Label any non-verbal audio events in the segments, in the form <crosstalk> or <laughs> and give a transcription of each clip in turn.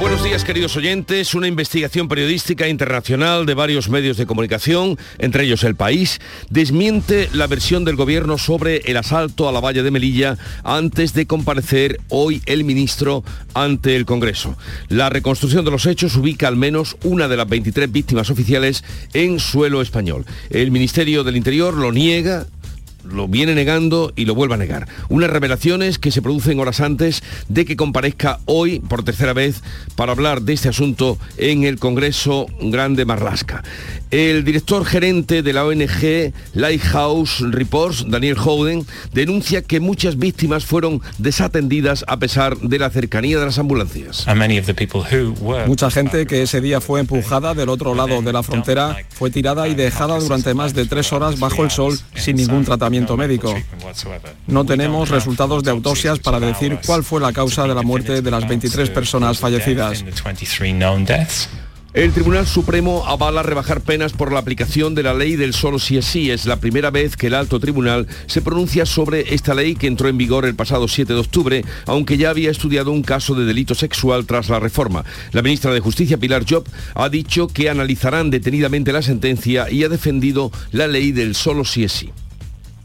Buenos días queridos oyentes. Una investigación periodística internacional de varios medios de comunicación, entre ellos El País, desmiente la versión del gobierno sobre el asalto a la valla de Melilla antes de comparecer hoy el ministro ante el Congreso. La reconstrucción de los hechos ubica al menos una de las 23 víctimas oficiales en suelo español. El Ministerio del Interior lo niega lo viene negando y lo vuelve a negar. Unas revelaciones que se producen horas antes de que comparezca hoy por tercera vez para hablar de este asunto en el Congreso Grande Marlasca. El director gerente de la ONG Lighthouse Reports, Daniel Howden, denuncia que muchas víctimas fueron desatendidas a pesar de la cercanía de las ambulancias. Mucha gente que ese día fue empujada del otro lado de la frontera fue tirada y dejada durante más de tres horas bajo el sol sin ningún tratamiento médico. No tenemos resultados de autopsias para decir cuál fue la causa de la muerte de las 23 personas fallecidas. El Tribunal Supremo avala rebajar penas por la aplicación de la ley del solo sí es sí. Es la primera vez que el alto tribunal se pronuncia sobre esta ley que entró en vigor el pasado 7 de octubre, aunque ya había estudiado un caso de delito sexual tras la reforma. La ministra de Justicia, Pilar Job, ha dicho que analizarán detenidamente la sentencia y ha defendido la ley del solo sí es sí.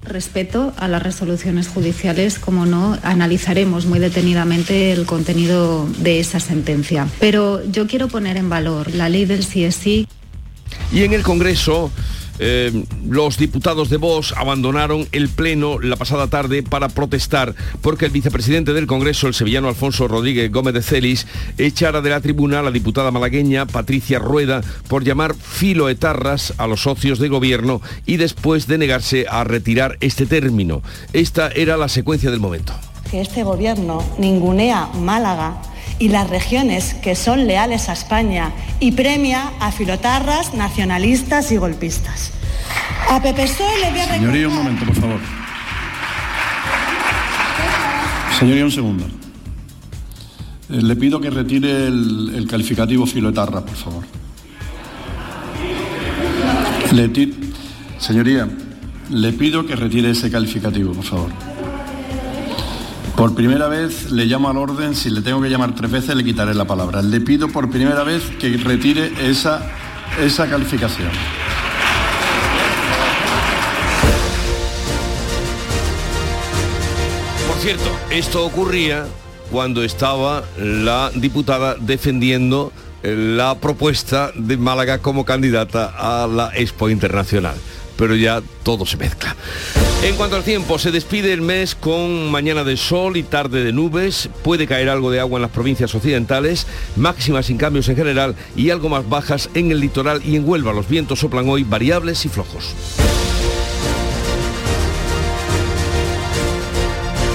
Respeto a las resoluciones judiciales, como no, analizaremos muy detenidamente el contenido de esa sentencia. Pero yo quiero poner en valor la ley del sí. Y en el Congreso eh, los diputados de Vox abandonaron el Pleno la pasada tarde para protestar porque el vicepresidente del Congreso, el sevillano Alfonso Rodríguez Gómez de Celis, echara de la tribuna a la diputada malagueña Patricia Rueda por llamar filoetarras a los socios de gobierno y después de negarse a retirar este término. Esta era la secuencia del momento. Que este gobierno ningunea Málaga y las regiones que son leales a España y premia a filotarras, nacionalistas y golpistas. A le voy a Señoría, un momento, por favor. Señoría, un segundo. Eh, le pido que retire el, el calificativo filoetarra, por favor. Le Señoría, le pido que retire ese calificativo, por favor. Por primera vez le llamo al orden, si le tengo que llamar tres veces le quitaré la palabra. Le pido por primera vez que retire esa, esa calificación. Por cierto, esto ocurría cuando estaba la diputada defendiendo la propuesta de Málaga como candidata a la Expo Internacional pero ya todo se mezcla. En cuanto al tiempo, se despide el mes con mañana de sol y tarde de nubes, puede caer algo de agua en las provincias occidentales, máximas sin cambios en general y algo más bajas en el litoral y en Huelva. Los vientos soplan hoy variables y flojos.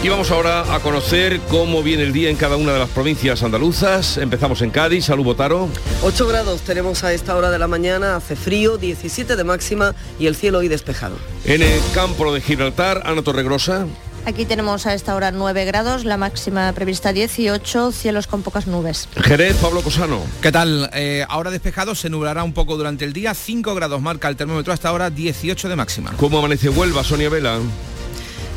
Y vamos ahora a conocer cómo viene el día en cada una de las provincias andaluzas. Empezamos en Cádiz. Salud, Botaro. 8 grados tenemos a esta hora de la mañana, hace frío, 17 de máxima y el cielo hoy despejado. En el campo de Gibraltar, Ana Torregrosa. Aquí tenemos a esta hora 9 grados, la máxima prevista 18, cielos con pocas nubes. Jerez, Pablo Cosano. ¿Qué tal? Eh, ahora despejado, se nublará un poco durante el día, 5 grados marca el termómetro hasta ahora, 18 de máxima. ¿Cómo amanece Huelva, Sonia Vela?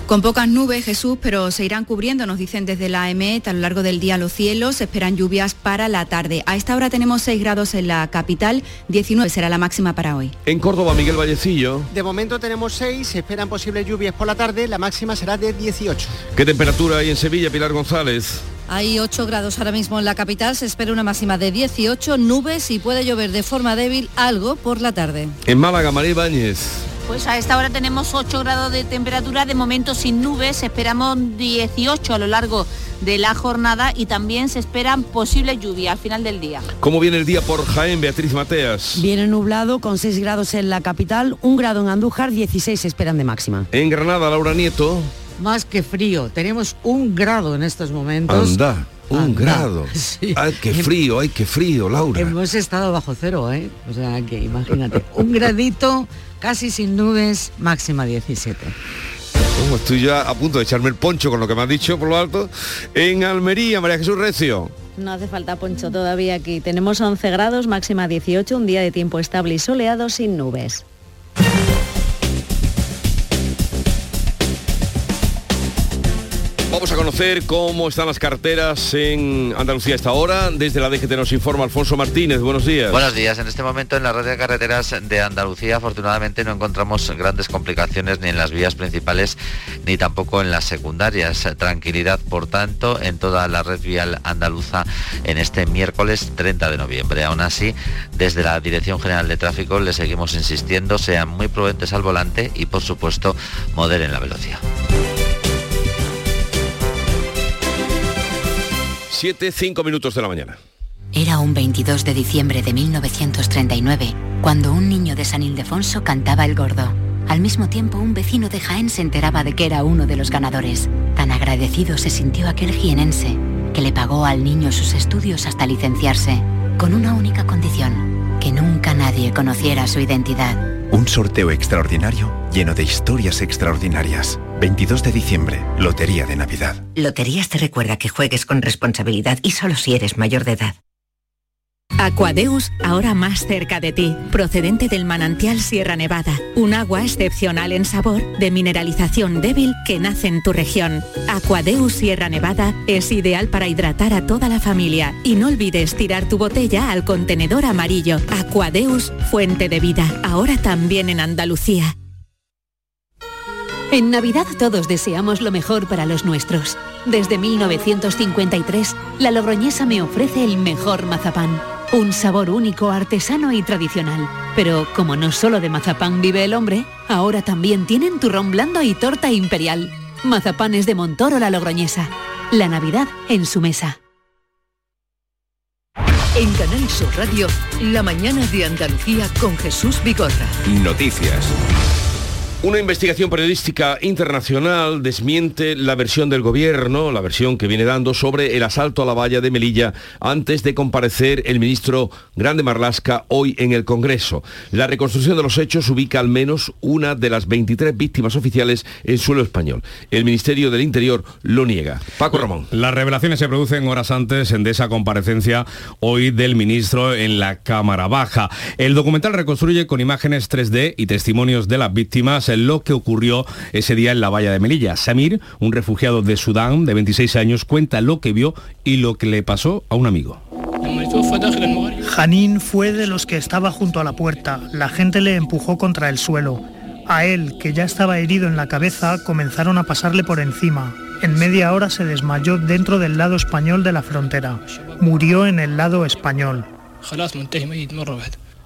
Con pocas nubes, Jesús, pero se irán cubriendo, nos dicen desde la EMET, a lo largo del día los cielos, se esperan lluvias para la tarde. A esta hora tenemos 6 grados en la capital, 19 será la máxima para hoy. En Córdoba, Miguel Vallecillo. De momento tenemos 6, se esperan posibles lluvias por la tarde, la máxima será de 18. ¿Qué temperatura hay en Sevilla, Pilar González? Hay 8 grados ahora mismo en la capital, se espera una máxima de 18, nubes y puede llover de forma débil algo por la tarde. En Málaga, María Ibáñez. Pues a esta hora tenemos 8 grados de temperatura, de momento sin nubes, esperamos 18 a lo largo de la jornada y también se esperan posibles lluvias al final del día. ¿Cómo viene el día por Jaén, Beatriz Mateas? Viene nublado con 6 grados en la capital, 1 grado en Andújar, 16 se esperan de máxima. En Granada, Laura Nieto. Más que frío, tenemos un grado en estos momentos. Anda. Un grado. <laughs> Ay, qué frío, ay, qué frío, Laura. Hemos estado bajo cero, ¿eh? O sea, que imagínate, un gradito casi sin nubes, máxima 17. estoy ya a punto de echarme el poncho con lo que me ha dicho por lo alto. En Almería, María Jesús Recio. No hace falta poncho todavía aquí. Tenemos 11 grados, máxima 18, un día de tiempo estable y soleado sin nubes. Vamos a conocer cómo están las carteras en Andalucía a esta hora. Desde la DGT nos informa Alfonso Martínez. Buenos días. Buenos días. En este momento en la red de carreteras de Andalucía afortunadamente no encontramos grandes complicaciones ni en las vías principales ni tampoco en las secundarias. Tranquilidad, por tanto, en toda la red vial andaluza en este miércoles 30 de noviembre. Aún así, desde la Dirección General de Tráfico le seguimos insistiendo, sean muy prudentes al volante y por supuesto moderen la velocidad. 7, 5 minutos de la mañana. Era un 22 de diciembre de 1939, cuando un niño de San Ildefonso cantaba el gordo. Al mismo tiempo, un vecino de Jaén se enteraba de que era uno de los ganadores. Tan agradecido se sintió aquel jienense, que le pagó al niño sus estudios hasta licenciarse, con una única condición, que nunca nadie conociera su identidad. Un sorteo extraordinario lleno de historias extraordinarias. 22 de diciembre, Lotería de Navidad. Loterías te recuerda que juegues con responsabilidad y solo si eres mayor de edad. Aquadeus, ahora más cerca de ti, procedente del manantial Sierra Nevada, un agua excepcional en sabor, de mineralización débil que nace en tu región. Aquadeus Sierra Nevada es ideal para hidratar a toda la familia y no olvides tirar tu botella al contenedor amarillo. Aquadeus, fuente de vida, ahora también en Andalucía. En Navidad todos deseamos lo mejor para los nuestros. Desde 1953, la Logroñesa me ofrece el mejor mazapán. Un sabor único, artesano y tradicional. Pero como no solo de mazapán vive el hombre, ahora también tienen turrón blando y torta imperial. Mazapanes de Montoro la Logroñesa. La Navidad en su mesa. En Canal Sur Radio, la mañana de Andalucía con Jesús Bigorra. Noticias. Una investigación periodística internacional desmiente la versión del gobierno, la versión que viene dando sobre el asalto a la valla de Melilla antes de comparecer el ministro Grande Marlasca hoy en el Congreso. La reconstrucción de los hechos ubica al menos una de las 23 víctimas oficiales en suelo español. El Ministerio del Interior lo niega. Paco Ramón. Las revelaciones se producen horas antes de esa comparecencia hoy del ministro en la Cámara Baja. El documental reconstruye con imágenes 3D y testimonios de las víctimas lo que ocurrió ese día en la valla de Melilla. Samir, un refugiado de Sudán de 26 años, cuenta lo que vio y lo que le pasó a un amigo. Janín fue de los que estaba junto a la puerta. La gente le empujó contra el suelo. A él, que ya estaba herido en la cabeza, comenzaron a pasarle por encima. En media hora se desmayó dentro del lado español de la frontera. Murió en el lado español.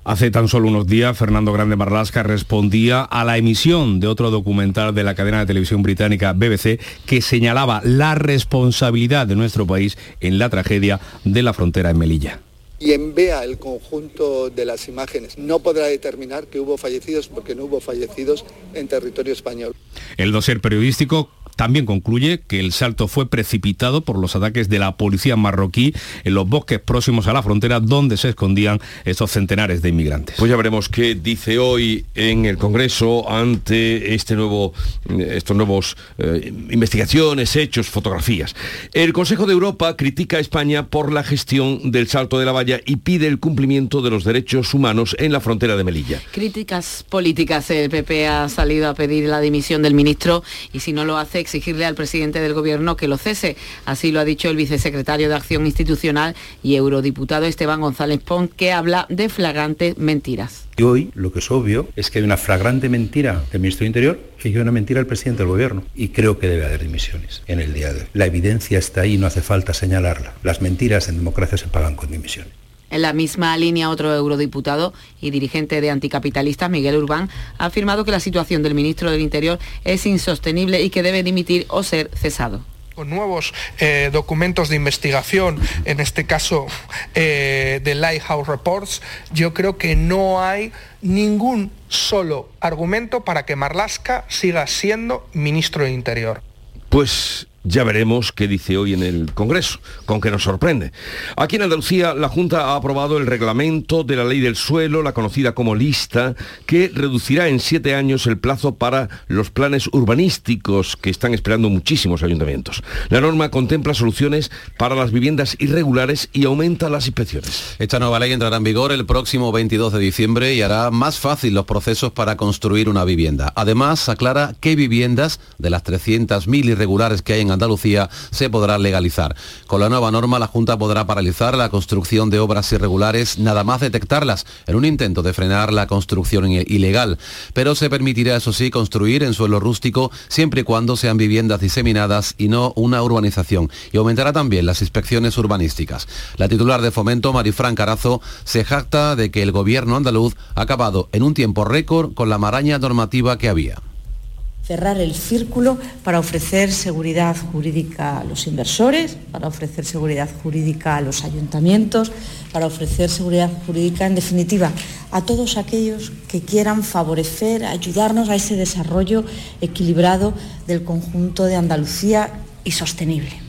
Hace tan solo unos días, Fernando Grande Marlasca respondía a la emisión de otro documental de la cadena de televisión británica BBC que señalaba la responsabilidad de nuestro país en la tragedia de la frontera en Melilla. Quien vea el conjunto de las imágenes no podrá determinar que hubo fallecidos porque no hubo fallecidos en territorio español. El dossier periodístico también concluye que el salto fue precipitado por los ataques de la policía marroquí en los bosques próximos a la frontera donde se escondían estos centenares de inmigrantes. Pues ya veremos qué dice hoy en el Congreso ante este nuevo, estos nuevos eh, investigaciones, hechos, fotografías. El Consejo de Europa critica a España por la gestión del salto de la valla y pide el cumplimiento de los derechos humanos en la frontera de Melilla. Críticas políticas. El PP ha salido a pedir la dimisión del ministro y si no lo hace exigirle al presidente del gobierno que lo cese. Así lo ha dicho el vicesecretario de Acción Institucional y eurodiputado Esteban González Pons, que habla de flagrantes mentiras. Y hoy lo que es obvio es que hay una flagrante mentira del ministro de Interior y hay una mentira del presidente del gobierno. Y creo que debe haber dimisiones en el día de hoy. La evidencia está ahí, no hace falta señalarla. Las mentiras en democracia se pagan con dimisiones. En la misma línea, otro eurodiputado y dirigente de anticapitalistas, Miguel Urbán, ha afirmado que la situación del ministro del Interior es insostenible y que debe dimitir o ser cesado con nuevos eh, documentos de investigación, en este caso eh, de Lighthouse Reports, yo creo que no hay ningún solo argumento para que Marlaska siga siendo ministro del Interior. Pues Ya veremos qué dice hoy en el Congreso, con que nos sorprende. Aquí en Andalucía la Junta ha aprobado el reglamento de la ley del suelo, la conocida como lista, que reducirá en siete años el plazo para los planes urbanísticos que están esperando muchísimos ayuntamientos. La norma contempla soluciones para las viviendas irregulares y aumenta las inspecciones. Esta nueva ley entrará en vigor el próximo 22 de diciembre y hará más fácil los procesos para construir una vivienda. Además, aclara qué viviendas de las 300.000 irregulares que hay en Andalucía se podrá legalizar. Con la nueva norma, la Junta podrá paralizar la construcción de obras irregulares nada más detectarlas, en un intento de frenar la construcción ilegal. Pero se permitirá, eso sí, construir en suelo rústico siempre y cuando sean viviendas diseminadas y no una urbanización. Y aumentará también las inspecciones urbanísticas. La titular de Fomento, Marifran Carazo, se jacta de que el gobierno andaluz ha acabado en un tiempo récord con la maraña normativa que había cerrar el círculo para ofrecer seguridad jurídica a los inversores, para ofrecer seguridad jurídica a los ayuntamientos, para ofrecer seguridad jurídica, en definitiva, a todos aquellos que quieran favorecer, ayudarnos a ese desarrollo equilibrado del conjunto de Andalucía y sostenible.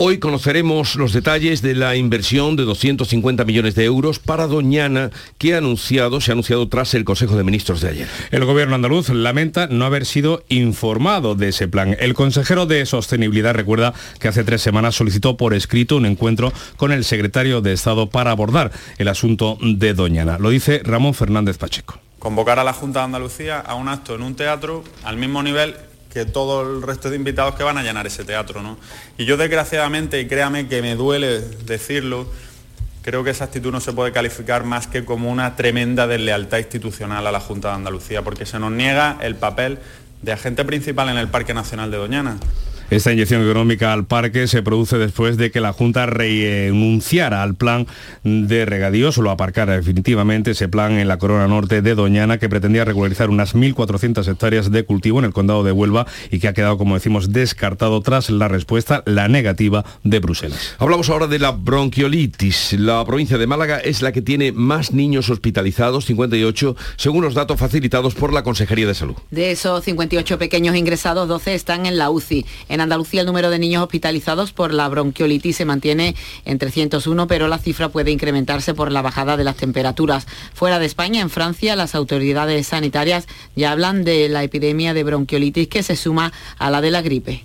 Hoy conoceremos los detalles de la inversión de 250 millones de euros para Doñana que ha anunciado, se ha anunciado tras el Consejo de Ministros de ayer. El gobierno andaluz lamenta no haber sido informado de ese plan. El consejero de Sostenibilidad recuerda que hace tres semanas solicitó por escrito un encuentro con el secretario de Estado para abordar el asunto de Doñana. Lo dice Ramón Fernández Pacheco. Convocar a la Junta de Andalucía a un acto en un teatro al mismo nivel que todo el resto de invitados que van a llenar ese teatro. ¿no? Y yo desgraciadamente, y créame que me duele decirlo, creo que esa actitud no se puede calificar más que como una tremenda deslealtad institucional a la Junta de Andalucía, porque se nos niega el papel de agente principal en el Parque Nacional de Doñana. Esta inyección económica al parque se produce después de que la Junta renunciara al plan de regadíos o lo aparcara definitivamente ese plan en la corona norte de Doñana que pretendía regularizar unas 1.400 hectáreas de cultivo en el condado de Huelva y que ha quedado, como decimos, descartado tras la respuesta, la negativa de Bruselas. Hablamos ahora de la bronquiolitis. La provincia de Málaga es la que tiene más niños hospitalizados, 58, según los datos facilitados por la Consejería de Salud. De esos 58 pequeños ingresados, 12 están en la UCI. En Andalucía el número de niños hospitalizados por la bronquiolitis se mantiene en 301, pero la cifra puede incrementarse por la bajada de las temperaturas. Fuera de España, en Francia, las autoridades sanitarias ya hablan de la epidemia de bronquiolitis que se suma a la de la gripe.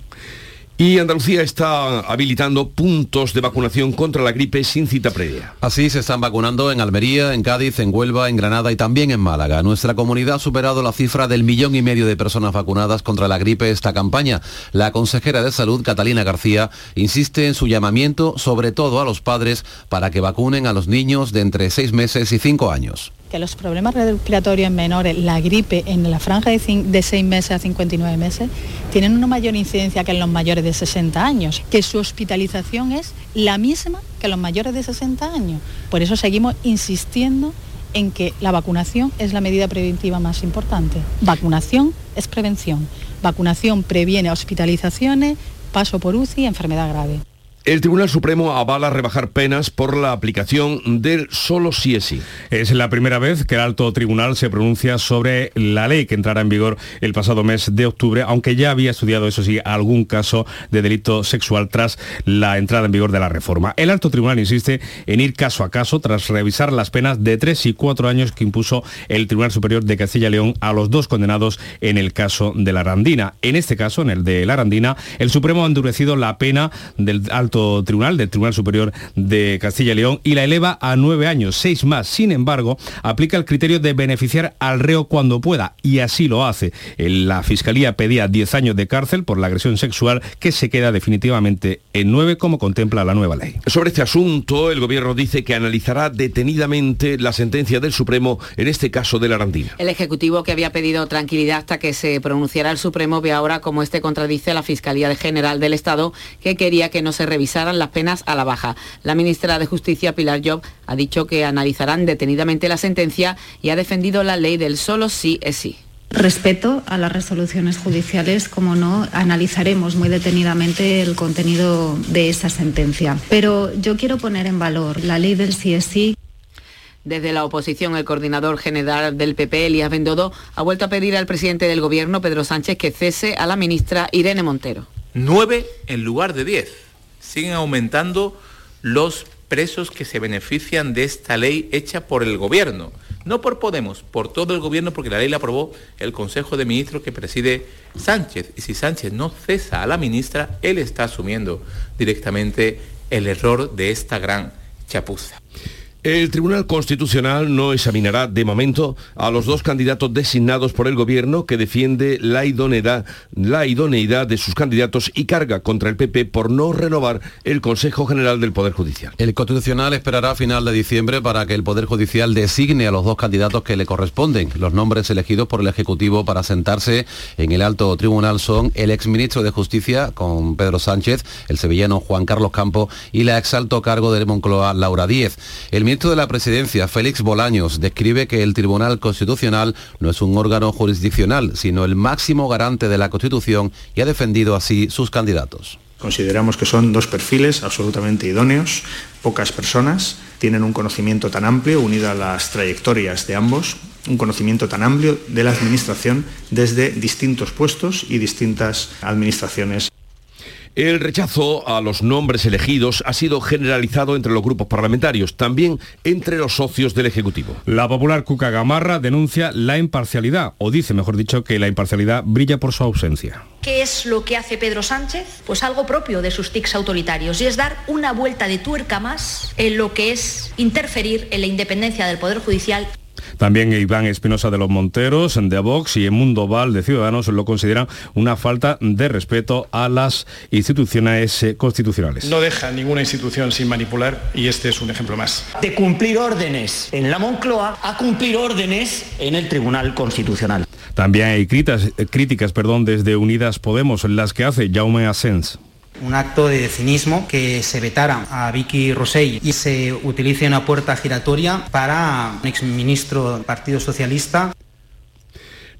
Y Andalucía está habilitando puntos de vacunación contra la gripe sin cita previa. Así se están vacunando en Almería, en Cádiz, en Huelva, en Granada y también en Málaga. Nuestra comunidad ha superado la cifra del millón y medio de personas vacunadas contra la gripe esta campaña. La consejera de Salud, Catalina García, insiste en su llamamiento, sobre todo a los padres, para que vacunen a los niños de entre seis meses y cinco años que los problemas respiratorios menores, la gripe en la franja de, 6 meses a 59 meses, tienen una mayor incidencia que en los mayores de 60 años, que su hospitalización es la misma que los mayores de 60 años. Por eso seguimos insistiendo en que la vacunación es la medida preventiva más importante. Vacunación es prevención. Vacunación previene hospitalizaciones, paso por UCI enfermedad grave. El Tribunal Supremo avala rebajar penas por la aplicación del solo sí es sí. Es la primera vez que el alto tribunal se pronuncia sobre la ley que entrará en vigor el pasado mes de octubre, aunque ya había estudiado, eso sí, algún caso de delito sexual tras la entrada en vigor de la reforma. El alto tribunal insiste en ir caso a caso tras revisar las penas de tres y cuatro años que impuso el Tribunal Superior de Castilla y León a los dos condenados en el caso de la Arandina. En este caso, en el de la Arandina, el Supremo ha endurecido la pena del alto tribunal, del Tribunal Superior de Castilla y León, y la eleva a nueve años, seis más. Sin embargo, aplica el criterio de beneficiar al reo cuando pueda, y así lo hace. La Fiscalía pedía diez años de cárcel por la agresión sexual, que se queda definitivamente en nueve, como contempla la nueva ley. Sobre este asunto, el Gobierno dice que analizará detenidamente la sentencia del Supremo en este caso de la Arandina. El Ejecutivo, que había pedido tranquilidad hasta que se pronunciara el Supremo, ve ahora cómo este contradice a la Fiscalía General del Estado, que quería que no se revisara las penas a la baja. La ministra de Justicia, Pilar Job, ha dicho que analizarán detenidamente la sentencia y ha defendido la ley del solo sí es sí. Respeto a las resoluciones judiciales, como no, analizaremos muy detenidamente el contenido de esa sentencia. Pero yo quiero poner en valor la ley del sí es sí. Desde la oposición, el coordinador general del PP, Elías Bendodo, ha vuelto a pedir al presidente del Gobierno, Pedro Sánchez, que cese a la ministra Irene Montero. 9 en lugar de 10. Siguen aumentando los presos que se benefician de esta ley hecha por el gobierno. No por Podemos, por todo el gobierno, porque la ley la aprobó el Consejo de Ministros que preside Sánchez. Y si Sánchez no cesa a la ministra, él está asumiendo directamente el error de esta gran chapuza. El Tribunal Constitucional no examinará de momento a los dos candidatos designados por el Gobierno que defiende la idoneidad, de sus candidatos y carga contra el PP por no renovar el Consejo General del Poder Judicial. El Constitucional esperará a final de diciembre para que el Poder Judicial designe a los dos candidatos que le corresponden. Los nombres elegidos por el Ejecutivo para sentarse en el alto tribunal son el exministro de Justicia, con Pedro Sánchez, el sevillano Juan Carlos Campo y la exalto cargo de Moncloa, Laura Díez. El ministro de la Presidencia, Félix Bolaños, describe que el Tribunal Constitucional no es un órgano jurisdiccional, sino el máximo garante de la Constitución y ha defendido así sus candidatos. Consideramos que son dos perfiles absolutamente idóneos, pocas personas tienen un conocimiento tan amplio unido a las trayectorias de ambos, un conocimiento tan amplio de la Administración desde distintos puestos y distintas administraciones. El rechazo a los nombres elegidos ha sido generalizado entre los grupos parlamentarios, también entre los socios del Ejecutivo. La popular Cuca Gamarra denuncia la imparcialidad, o dice, mejor dicho, que la imparcialidad brilla por su ausencia. ¿Qué es lo que hace Pedro Sánchez? Pues algo propio de sus tics autoritarios, y es dar una vuelta de tuerca más en lo que es interferir en la independencia del Poder Judicial. También Iván Espinosa de los Monteros, de Vox y Mundo Val de Ciudadanos lo consideran una falta de respeto a las instituciones eh, constitucionales. No deja ninguna institución sin manipular y este es un ejemplo más. De cumplir órdenes en la Moncloa a cumplir órdenes en el Tribunal Constitucional. También hay críticas, críticas perdón, desde Unidas Podemos, las que hace Jaume Asens un acto de cinismo que se vetara a Vicky Rosell y se utilice una puerta giratoria para un exministro del Partido Socialista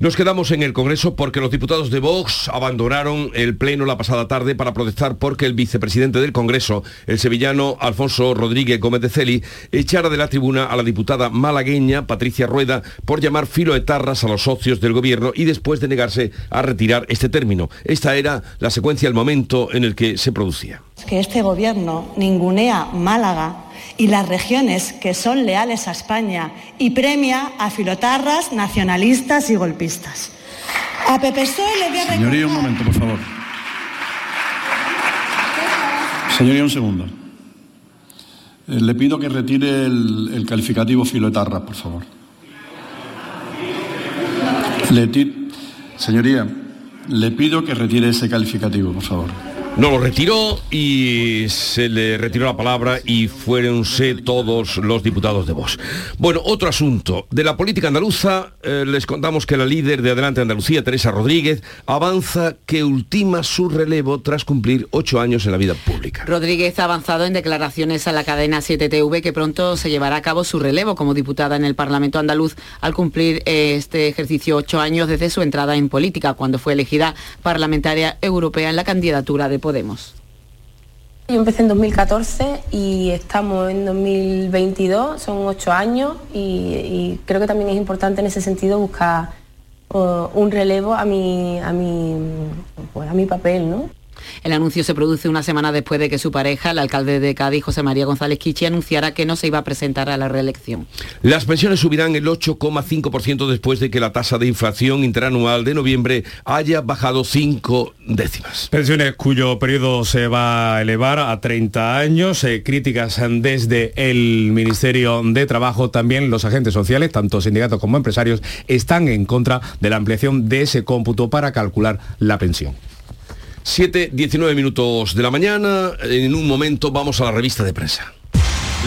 nos quedamos en el Congreso porque los diputados de Vox abandonaron el Pleno la pasada tarde para protestar porque el vicepresidente del Congreso, el sevillano Alfonso Rodríguez Gómez de Celi, echara de la tribuna a la diputada malagueña Patricia Rueda por llamar filoetarras a los socios del gobierno y después de negarse a retirar este término. Esta era la secuencia, el momento en el que se producía. Que este gobierno ningunea Málaga y las regiones que son leales a España y premia a filotarras, nacionalistas y golpistas. A Pepe le voy a Señoría, un momento, por favor. Señoría, un segundo. Eh, le pido que retire el, calificativo filoetarras, por favor. Señoría, le pido que retire ese calificativo, por favor. No lo retiró y se le retiró la palabra y fuéronse todos los diputados de Vox. Bueno, otro asunto. De la política andaluza eh, les contamos que la líder de Adelante Andalucía, Teresa Rodríguez, avanza que ultima su relevo tras cumplir ocho años en la vida pública. Rodríguez ha avanzado en declaraciones a la cadena 7TV que pronto se llevará a cabo su relevo como diputada en el Parlamento andaluz al cumplir eh, este ejercicio ocho años desde su entrada en política, cuando fue elegida parlamentaria europea en la candidatura de Podemos? Yo empecé en 2014 y estamos en 2022, son ocho años y, creo que también es importante en ese sentido buscar uh, un relevo a mi, a mi, pues, a mi papel, ¿no? El anuncio se produce una semana después de que su pareja, el alcalde de Cádiz, José María González Quichi, anunciara que no se iba a presentar a la reelección. Las pensiones subirán el 8,5% después de que la tasa de inflación interanual de noviembre haya bajado 5 décimas. Pensiones cuyo periodo se va a elevar a 30 años. Eh, críticas desde el Ministerio de Trabajo. También los agentes sociales, tanto sindicatos como empresarios, están en contra de la ampliación de ese cómputo para calcular la pensión. 7, 19 minutos de la mañana. En un momento vamos a la revista de prensa.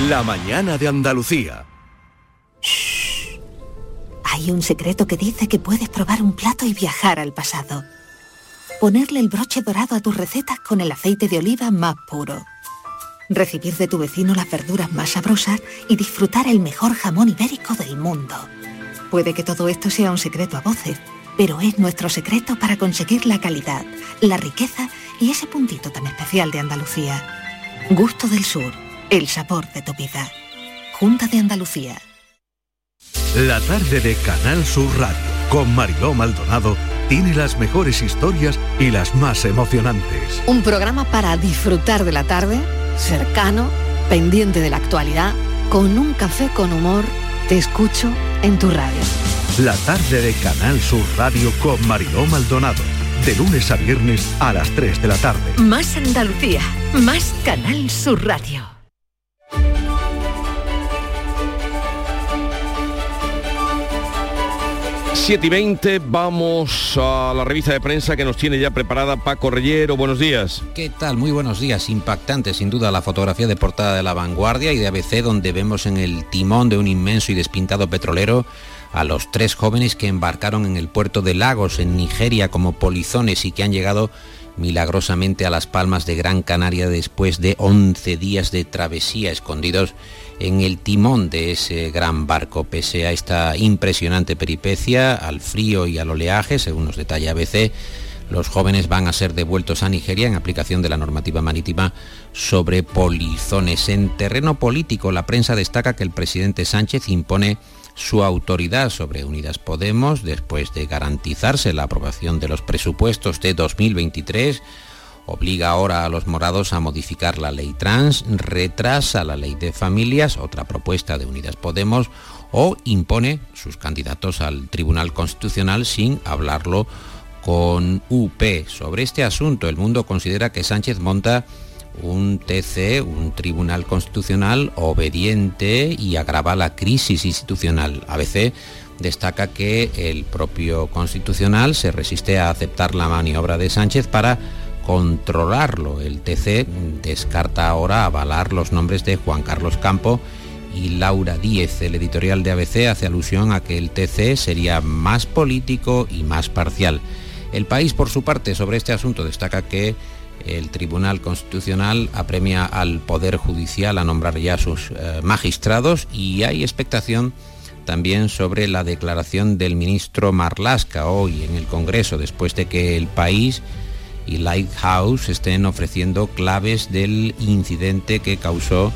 La mañana de Andalucía. Hay un secreto que dice que puedes probar un plato y viajar al pasado. Ponerle el broche dorado a tus recetas con el aceite de oliva más puro. Recibir de tu vecino las verduras más sabrosas y disfrutar el mejor jamón ibérico del mundo. Puede que todo esto sea un secreto a voces pero es nuestro secreto para conseguir la calidad, la riqueza y ese puntito tan especial de Andalucía. Gusto del Sur, el sabor de tu vida. Junta de Andalucía. La tarde de Canal Sur Radio con Mariló Maldonado tiene las mejores historias y las más emocionantes. Un programa para disfrutar de la tarde, cercano, pendiente de la actualidad, con un café con humor, te escucho en tu radio. La tarde de Canal Sur Radio con Mariló Maldonado. De lunes a viernes a las 3 de la tarde. Más Andalucía, más Canal Sur Radio. 7 y 20, vamos a la revista de prensa que nos tiene ya preparada Paco Reyero. Buenos días. ¿Qué tal? Muy buenos días. Impactante sin duda la fotografía de portada de La Vanguardia y de ABC donde vemos en el timón de un inmenso y despintado petrolero a los tres jóvenes que embarcaron en el puerto de Lagos en Nigeria como polizones y que han llegado milagrosamente a las palmas de Gran Canaria después de 11 días de travesía escondidos en el timón de ese gran barco. Pese a esta impresionante peripecia, al frío y al oleaje, según nos detalla ABC, los jóvenes van a ser devueltos a Nigeria en aplicación de la normativa marítima sobre polizones. En terreno político, la prensa destaca que el presidente Sánchez impone su autoridad sobre Unidas Podemos después de garantizarse la aprobación de los presupuestos de 2023 obliga ahora a los morados a modificar la ley trans, retrasa la ley de familias, otra propuesta de Unidas Podemos, o impone sus candidatos al Tribunal Constitucional sin hablarlo con UP. Sobre este asunto, el mundo considera que Sánchez monta un TC, un Tribunal Constitucional obediente y agrava la crisis institucional. ABC destaca que el propio Constitucional se resiste a aceptar la maniobra de Sánchez para controlarlo. El TC descarta ahora avalar los nombres de Juan Carlos Campo y Laura Díez. El editorial de ABC hace alusión a que el TC sería más político y más parcial. El país, por su parte, sobre este asunto destaca que el Tribunal Constitucional apremia al Poder Judicial a nombrar ya sus eh, magistrados y hay expectación también sobre la declaración del ministro Marlasca hoy en el Congreso, después de que el país y Lighthouse estén ofreciendo claves del incidente que causó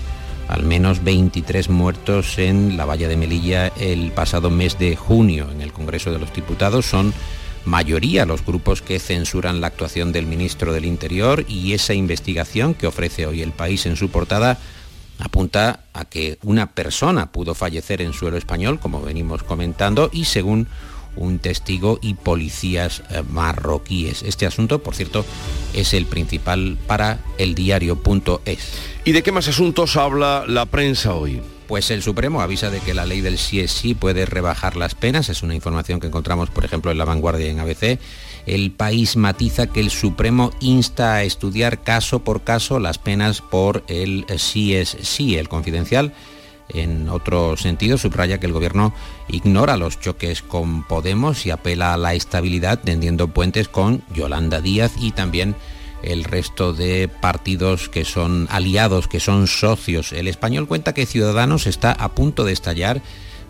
al menos 23 muertos en la valla de Melilla el pasado mes de junio. En el Congreso de los Diputados son mayoría los grupos que censuran la actuación del ministro del Interior y esa investigación que ofrece hoy el país en su portada apunta a que una persona pudo fallecer en suelo español, como venimos comentando, y según un testigo y policías eh, marroquíes. Este asunto, por cierto, es el principal para el diario.es. ¿Y de qué más asuntos habla la prensa hoy? Pues el Supremo avisa de que la ley del sí es sí puede rebajar las penas. Es una información que encontramos, por ejemplo, en La Vanguardia y en ABC. El país matiza que el Supremo insta a estudiar caso por caso las penas por el sí es sí, el confidencial en otro sentido, subraya que el gobierno ignora los choques con Podemos y apela a la estabilidad tendiendo puentes con Yolanda Díaz y también el resto de partidos que son aliados, que son socios. El español cuenta que Ciudadanos está a punto de estallar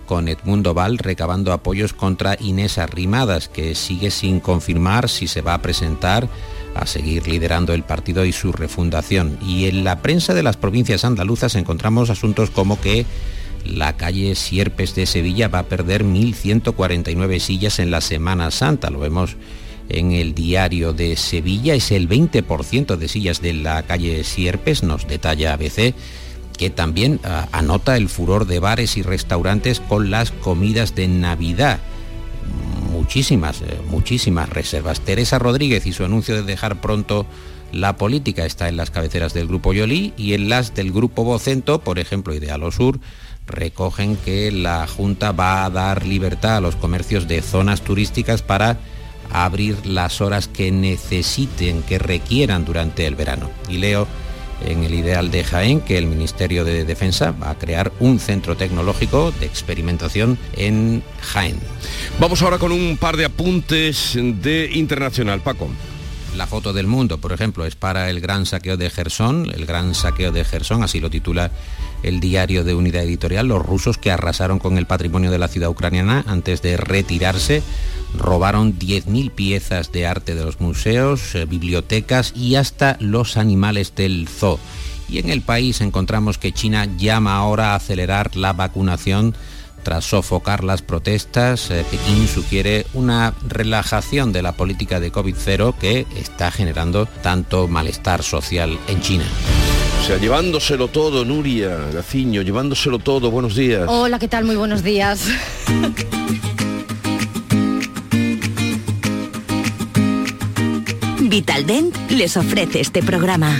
con Edmundo Val recabando apoyos contra Inés Arrimadas, que sigue sin confirmar si se va a presentar a seguir liderando el partido y su refundación. Y en la prensa de las provincias andaluzas encontramos asuntos como que la calle Sierpes de Sevilla va a perder 1.149 sillas en la Semana Santa. Lo vemos en el diario de Sevilla. Es el 20% de sillas de la calle Sierpes, nos detalla ABC, que también ah, anota el furor de bares y restaurantes con las comidas de Navidad muchísimas, eh, muchísimas reservas. Teresa Rodríguez y su anuncio de dejar pronto la política está en las cabeceras del Grupo Yolí y en las del Grupo Vocento, por ejemplo, Idealo Sur, recogen que la Junta va a dar libertad a los comercios de zonas turísticas para abrir las horas que necesiten, que requieran durante el verano. Y leo en el ideal de Jaén que el Ministerio de Defensa va a crear un centro tecnológico de experimentación en Jaén. Vamos ahora con un par de apuntes de internacional, Paco. La foto del mundo, por ejemplo, es para el gran saqueo de Gerson, el gran saqueo de Gerson, así lo titula el diario de Unidad Editorial, los rusos que arrasaron con el patrimonio de la ciudad ucraniana antes de retirarse robaron 10.000 piezas de arte de los museos, eh, bibliotecas y hasta los animales del zoo. Y en el país encontramos que China llama ahora a acelerar la vacunación Tras sofocar las protestas, eh, Pekín sugiere una relajación de la política de COVID-0 que está generando tanto malestar social en China. O sea, llevándoselo todo, Nuria Gaciño, llevándoselo todo. Buenos días. Hola, ¿qué tal? Muy buenos días. Vitaldent les ofrece este programa.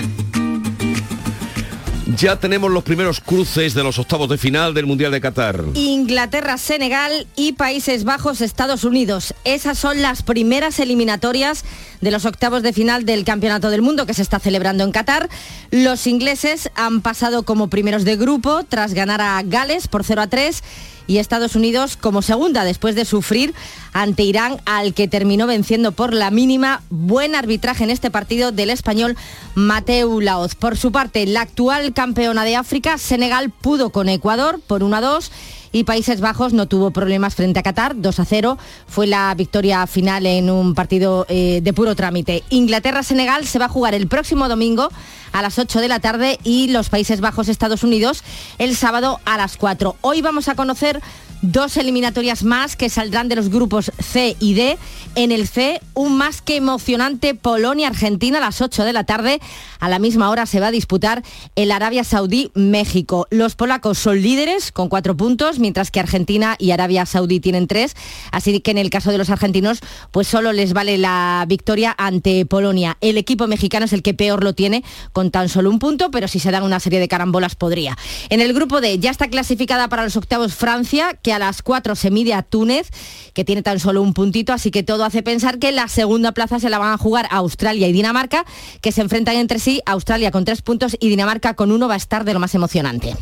Ya tenemos los primeros cruces de los octavos de final del Mundial de Qatar. Inglaterra, Senegal y Países Bajos, Estados Unidos. Esas son las primeras eliminatorias de los octavos de final del Campeonato del Mundo que se está celebrando en Qatar. Los ingleses han pasado como primeros de grupo tras ganar a Gales por 0 a 3 y Estados Unidos como segunda después de sufrir ante Irán al que terminó venciendo por la mínima. Buen arbitraje en este partido del español Mateu Laoz. Por su parte, la actual campeona de África, Senegal, pudo con Ecuador por 1 a 2 y Países Bajos no tuvo problemas frente a Qatar, 2 a 0. Fue la victoria final en un partido eh, de puro trámite. Inglaterra-Senegal se va a jugar el próximo domingo a las 8 de la tarde y los Países Bajos-Estados Unidos el sábado a las 4. Hoy vamos a conocer dos eliminatorias más que saldrán de los grupos C y D. En el C, un más que emocionante Polonia-Argentina a las 8 de la tarde. A la misma hora se va a disputar el Arabia Saudí-México. Los polacos son líderes con cuatro puntos, mientras que Argentina y Arabia Saudí tienen tres. Así que en el caso de los argentinos, pues solo les vale la victoria ante Polonia. El equipo mexicano es el que peor lo tiene, con tan solo un punto, pero si se dan una serie de carambolas podría. En el grupo D ya está clasificada para los octavos Francia, que a las 4 se mide a Túnez, que tiene tan solo un puntito, así que todo hace pensar que la segunda plaza se la van a jugar Australia y Dinamarca, que se enfrentan entre sí, Australia con tres puntos y Dinamarca con uno va a estar de lo más emocionante.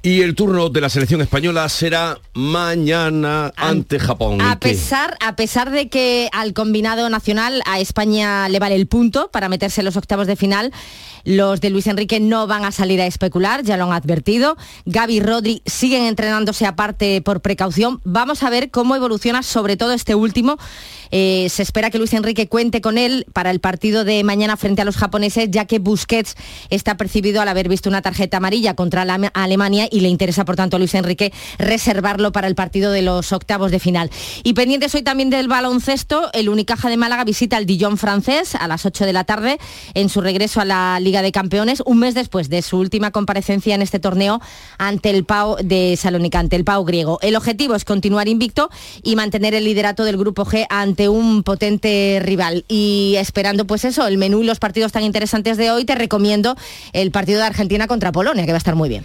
Y el turno de la selección española será mañana ante Japón. A pesar, a pesar de que al combinado nacional a España le vale el punto para meterse en los octavos de final, los de Luis Enrique no van a salir a especular, ya lo han advertido. Gaby y Rodri siguen entrenándose aparte por precaución. Vamos a ver cómo evoluciona sobre todo este último. Eh, se espera que Luis Enrique cuente con él para el partido de mañana frente a los japoneses, ya que Busquets está percibido al haber visto una tarjeta amarilla contra la Alemania y le interesa, por tanto, a Luis Enrique reservarlo para el partido de los octavos de final. Y pendientes hoy también del baloncesto, el Unicaja de Málaga visita al Dijon francés a las 8 de la tarde en su regreso a la Liga de Campeones, un mes después de su última comparecencia en este torneo ante el Pau de Salónica, ante el Pau griego. El objetivo es continuar invicto y mantener el liderato del Grupo G ante un potente rival. Y esperando pues eso, el menú y los partidos tan interesantes de hoy, te recomiendo el partido de Argentina contra Polonia, que va a estar muy bien.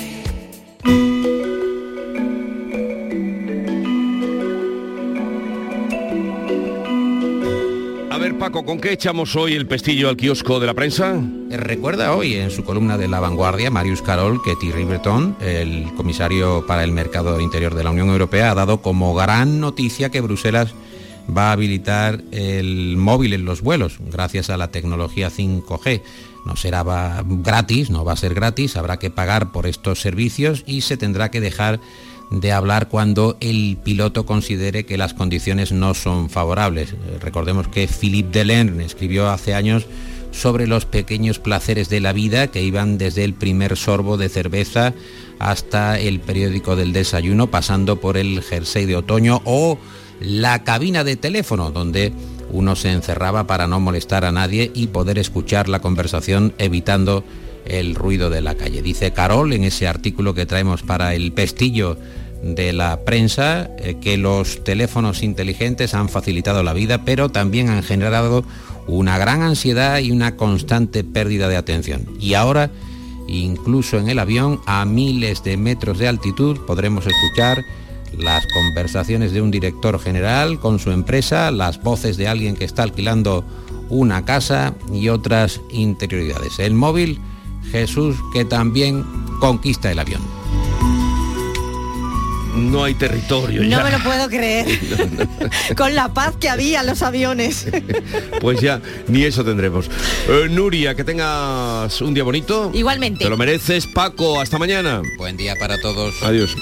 Paco, ¿con qué echamos hoy el pestillo al kiosco de la prensa? Recuerda hoy en su columna de La Vanguardia, Marius Carol, que Thierry Breton, el comisario para el mercado interior de la Unión Europea, ha dado como gran noticia que Bruselas va a habilitar el móvil en los vuelos gracias a la tecnología 5G. No será gratis, no va a ser gratis, habrá que pagar por estos servicios y se tendrá que dejar de hablar cuando el piloto considere que las condiciones no son favorables. Recordemos que Philippe Delerme escribió hace años sobre los pequeños placeres de la vida que iban desde el primer sorbo de cerveza hasta el periódico del desayuno, pasando por el jersey de otoño o la cabina de teléfono, donde uno se encerraba para no molestar a nadie y poder escuchar la conversación evitando el ruido de la calle. Dice Carol en ese artículo que traemos para el pestillo de la prensa eh, que los teléfonos inteligentes han facilitado la vida, pero también han generado una gran ansiedad y una constante pérdida de atención. Y ahora, incluso en el avión, a miles de metros de altitud, podremos escuchar las conversaciones de un director general con su empresa, las voces de alguien que está alquilando una casa y otras interioridades. El móvil, Jesús, que también conquista el avión. no hay territorio ya. No me lo puedo creer. <laughs> <laughs> Con la paz que había en los aviones. <laughs> Pues ya, ni eso tendremos. Eh, Nuria, que tengas un día bonito. Igualmente. Te lo mereces, Paco. Hasta mañana. Buen día para todos. Adiós.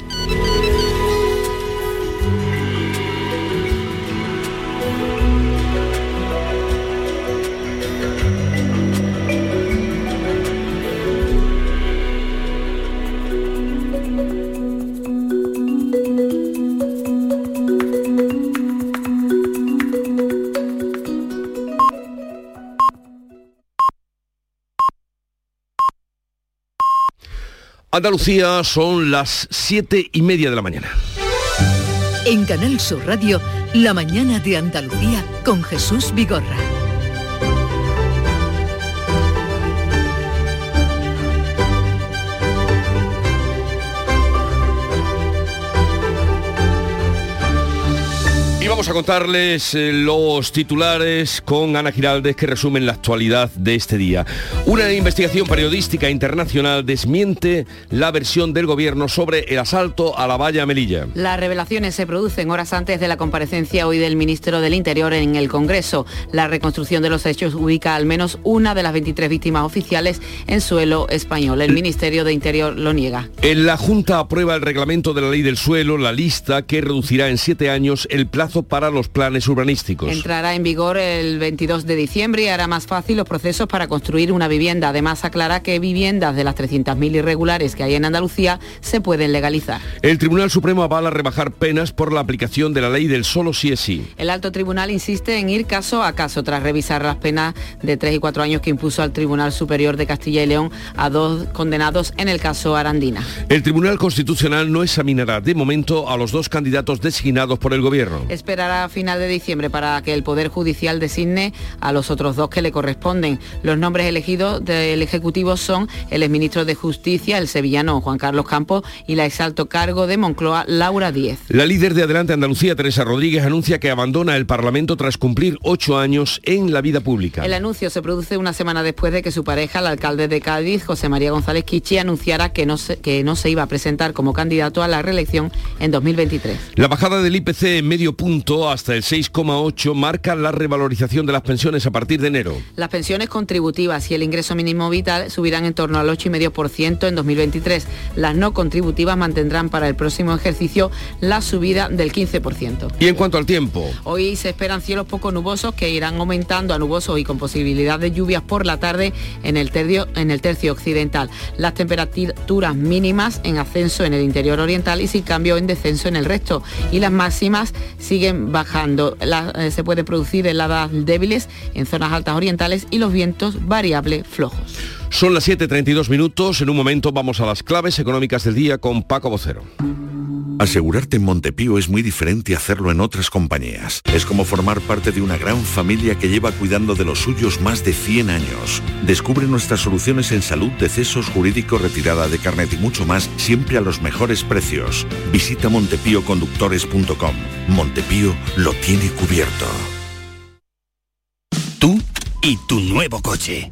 Andalucía son las siete y media de la mañana. En Canal Sur Radio, La mañana de Andalucía con Jesús Vigorra. Vamos a contarles eh, los titulares con Ana Giraldez que resumen la actualidad de este día. Una investigación periodística internacional desmiente la versión del gobierno sobre el asalto a la valla Melilla. Las revelaciones se producen horas antes de la comparecencia hoy del ministro del Interior en el Congreso. La reconstrucción de los hechos ubica al menos una de las 23 víctimas oficiales en suelo español. El Ministerio de Interior lo niega. En la Junta aprueba el reglamento de la ley del suelo, la lista que reducirá en siete años el plazo para los planes urbanísticos. Entrará en vigor el 22 de diciembre y hará más fácil los procesos para construir una vivienda. Además, aclara que viviendas de las 300.000 irregulares que hay en Andalucía se pueden legalizar. El Tribunal Supremo avala rebajar penas por la aplicación de la ley del solo sí es sí. El alto tribunal insiste en ir caso a caso tras revisar las penas de 3 y 4 años que impuso al Tribunal Superior de Castilla y León a dos condenados en el caso Arandina. El Tribunal Constitucional no examinará de momento a los dos candidatos designados por el Gobierno a final de diciembre para que el Poder Judicial designe a los otros dos que le corresponden. Los nombres elegidos del Ejecutivo son el exministro de Justicia, el sevillano Juan Carlos Campos, y la exalto cargo de Moncloa, Laura Díez. La líder de Adelante Andalucía, Teresa Rodríguez, anuncia que abandona el Parlamento tras cumplir ocho años en la vida pública. El anuncio se produce una semana después de que su pareja, el alcalde de Cádiz, José María González Quichi, anunciara que no se, que no se iba a presentar como candidato a la reelección en 2023. La bajada del IPC en medio punto hasta el 6,8 marca la revalorización de las pensiones a partir de enero. Las pensiones contributivas y el ingreso mínimo vital subirán en torno al 8,5% en 2023. Las no contributivas mantendrán para el próximo ejercicio la subida del 15%. Y en cuanto al tiempo. Hoy se esperan cielos poco nubosos que irán aumentando a nubosos y con posibilidad de lluvias por la tarde en el tercio, en el tercio occidental. Las temperaturas mínimas en ascenso en el interior oriental y sin cambio en descenso en el resto. Y las máximas siguen bajando. Eh, se puede producir heladas débiles en zonas altas orientales y los vientos variables flojos. Son las 7.32 minutos. En un momento vamos a las claves económicas del día con Paco Vocero. Asegurarte en Montepío es muy diferente a hacerlo en otras compañías. Es como formar parte de una gran familia que lleva cuidando de los suyos más de 100 años. Descubre nuestras soluciones en salud, decesos, jurídico, retirada de carnet y mucho más, siempre a los mejores precios. Visita montepíoconductores.com. Montepío lo tiene cubierto. Tú y tu nuevo coche.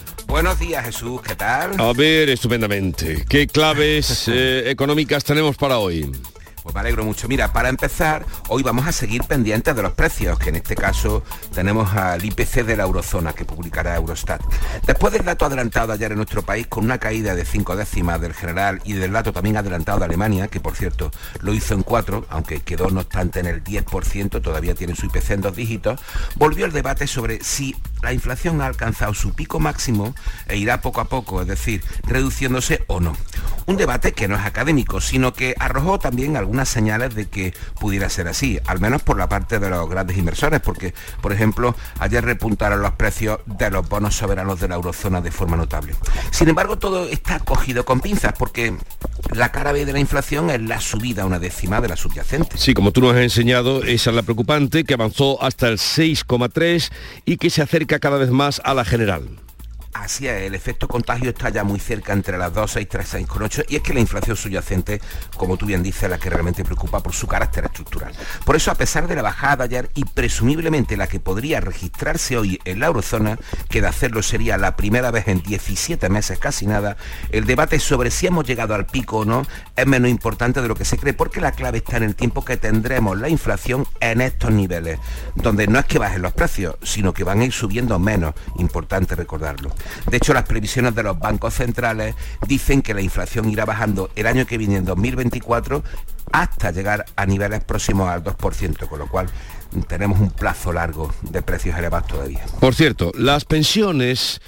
Buenos días Jesús, ¿qué tal? A ver, estupendamente. ¿Qué claves <laughs> eh, económicas tenemos para hoy? Pues me alegro mucho. Mira, para empezar, hoy vamos a seguir pendientes de los precios, que en este caso tenemos al IPC de la eurozona que publicará Eurostat. Después del dato adelantado ayer en nuestro país, con una caída de cinco décimas del general y del dato también adelantado de Alemania, que por cierto lo hizo en cuatro, aunque quedó no obstante en el 10%, todavía tiene su IPC en dos dígitos, volvió el debate sobre si la inflación ha alcanzado su pico máximo e irá poco a poco, es decir, reduciéndose o no. Un debate que no es académico, sino que arrojó también algunas señales de que pudiera ser así, al menos por la parte de los grandes inversores, porque, por ejemplo, ayer repuntaron los precios de los bonos soberanos de la eurozona de forma notable. Sin embargo, todo está cogido con pinzas, porque la cara B de la inflación es la subida una décima de la subyacente. Sí, como tú nos has enseñado, esa es la preocupante, que avanzó hasta el 6,3 y que se acerca cada vez más a la general. Así es, el efecto contagio está ya muy cerca entre las 2, 6, 3, 6 con 8 y es que la inflación subyacente, como tú bien dices, es la que realmente preocupa por su carácter estructural. Por eso, a pesar de la bajada de ayer y presumiblemente la que podría registrarse hoy en la eurozona, que de hacerlo sería la primera vez en 17 meses, casi nada, el debate sobre si hemos llegado al pico o no es menos importante de lo que se cree, porque la clave está en el tiempo que tendremos la inflación en estos niveles, donde no es que bajen los precios, sino que van a ir subiendo menos, importante recordarlo. De hecho, las previsiones de los bancos centrales dicen que la inflación irá bajando el año que viene, en 2024, hasta llegar a niveles próximos al 2%, con lo cual tenemos un plazo largo de precios elevados todavía. Por cierto, las pensiones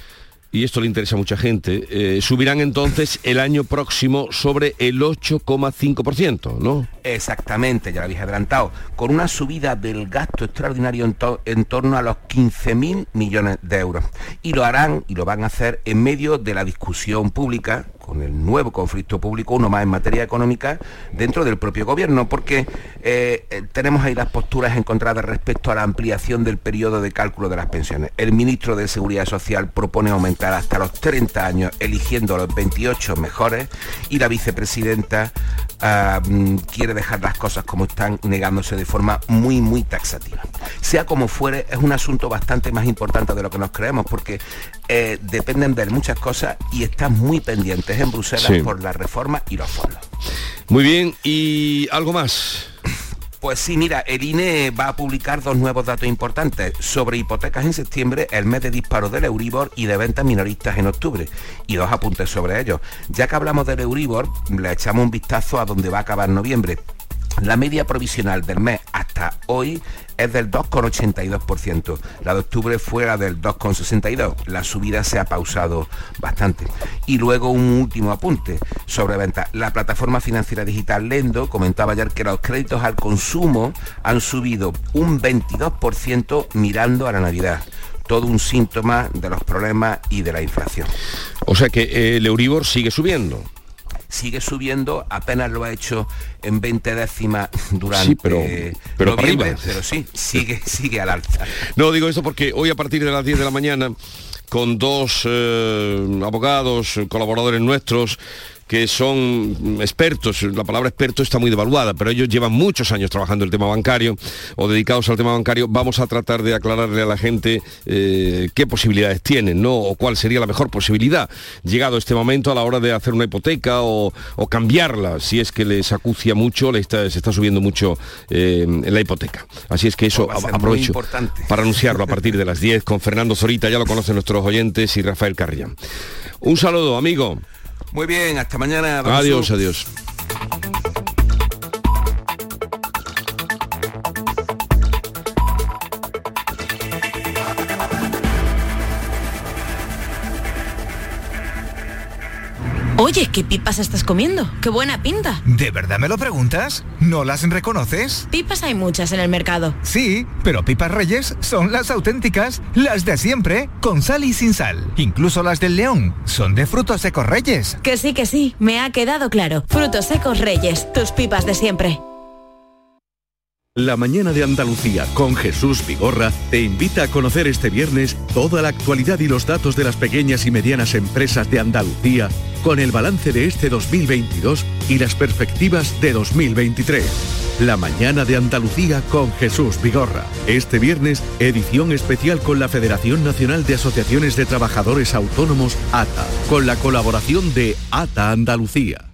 y esto le interesa a mucha gente, eh, subirán entonces el año próximo sobre el 8,5%, ¿no? Exactamente, ya lo habéis adelantado, con una subida del gasto extraordinario en, torno a los 15.000 millones de euros. Y lo harán y lo van a hacer en medio de la discusión pública con el nuevo conflicto público, uno más en materia económica, dentro del propio gobierno, porque eh, eh, tenemos ahí las posturas encontradas respecto a la ampliación del periodo de cálculo de las pensiones. El ministro de Seguridad Social propone aumentar hasta los 30 años, eligiendo los 28 mejores, y la vicepresidenta ah, mm, dejar las cosas como están, negándose de forma muy, muy taxativa. Sea como fuere, es un asunto bastante más importante de lo que nos creemos, porque eh, dependen de muchas cosas y están muy pendientes en Bruselas por la reforma y los fondos. Muy bien, ¿y algo más? Pues sí, mira, el INE va a publicar dos nuevos datos importantes sobre hipotecas en septiembre, el mes de disparo del Euribor y de ventas minoristas en octubre. Y dos apuntes sobre ellos. Ya que hablamos del Euribor, le echamos un vistazo a dónde va a acabar noviembre. La media provisional del mes hasta hoy es del 2,82%. La de octubre fue la del 2,62%. La subida se ha pausado bastante. Y luego un último apunte sobre venta. La plataforma financiera digital Lendo comentaba ayer que los créditos al consumo han subido un 22% mirando a la Navidad todo un síntoma de los problemas y de la inflación. O sea que el Euribor sigue subiendo sigue subiendo, apenas lo ha hecho en 20 décimas durante sí, pero, pero, pero sí, sigue, <laughs> sigue al alza. No, digo eso porque hoy a partir de las 10 de la mañana, con dos eh, abogados, colaboradores nuestros, que son expertos, la palabra experto está muy devaluada, pero ellos llevan muchos años trabajando el tema bancario o dedicados al tema bancario, vamos a tratar de aclararle a la gente eh, qué posibilidades tienen, ¿no? O cuál sería la mejor posibilidad, llegado este momento a la hora de hacer una hipoteca o, cambiarla, si es que les acucia mucho, le está, se está subiendo mucho eh, la hipoteca. Así es que eso pues aprovecho para anunciarlo a partir de las 10 con Fernando Zorita, ya lo conocen nuestros oyentes, y Rafael Carrián. Un saludo, amigo. Muy bien, hasta mañana. Adiós, adiós. Oye, ¿qué pipas estás comiendo? ¡Qué buena pinta! ¿De verdad me lo preguntas? ¿No las reconoces? Pipas hay muchas en el mercado. Sí, pero pipas reyes son las auténticas, las de siempre, con sal y sin sal. Incluso las del león son de frutos secos reyes. Que sí, que sí, me ha quedado claro. Frutos secos reyes, tus pipas de siempre. La mañana de Andalucía con Jesús Vigorra te invita a conocer este viernes toda la actualidad y los datos de las pequeñas y medianas empresas de Andalucía con el balance de este 2022 y las perspectivas de 2023. La mañana de Andalucía con Jesús Vigorra. Este viernes, edición especial con la Federación Nacional de Asociaciones de Trabajadores Autónomos, ATA, con la colaboración de ATA Andalucía.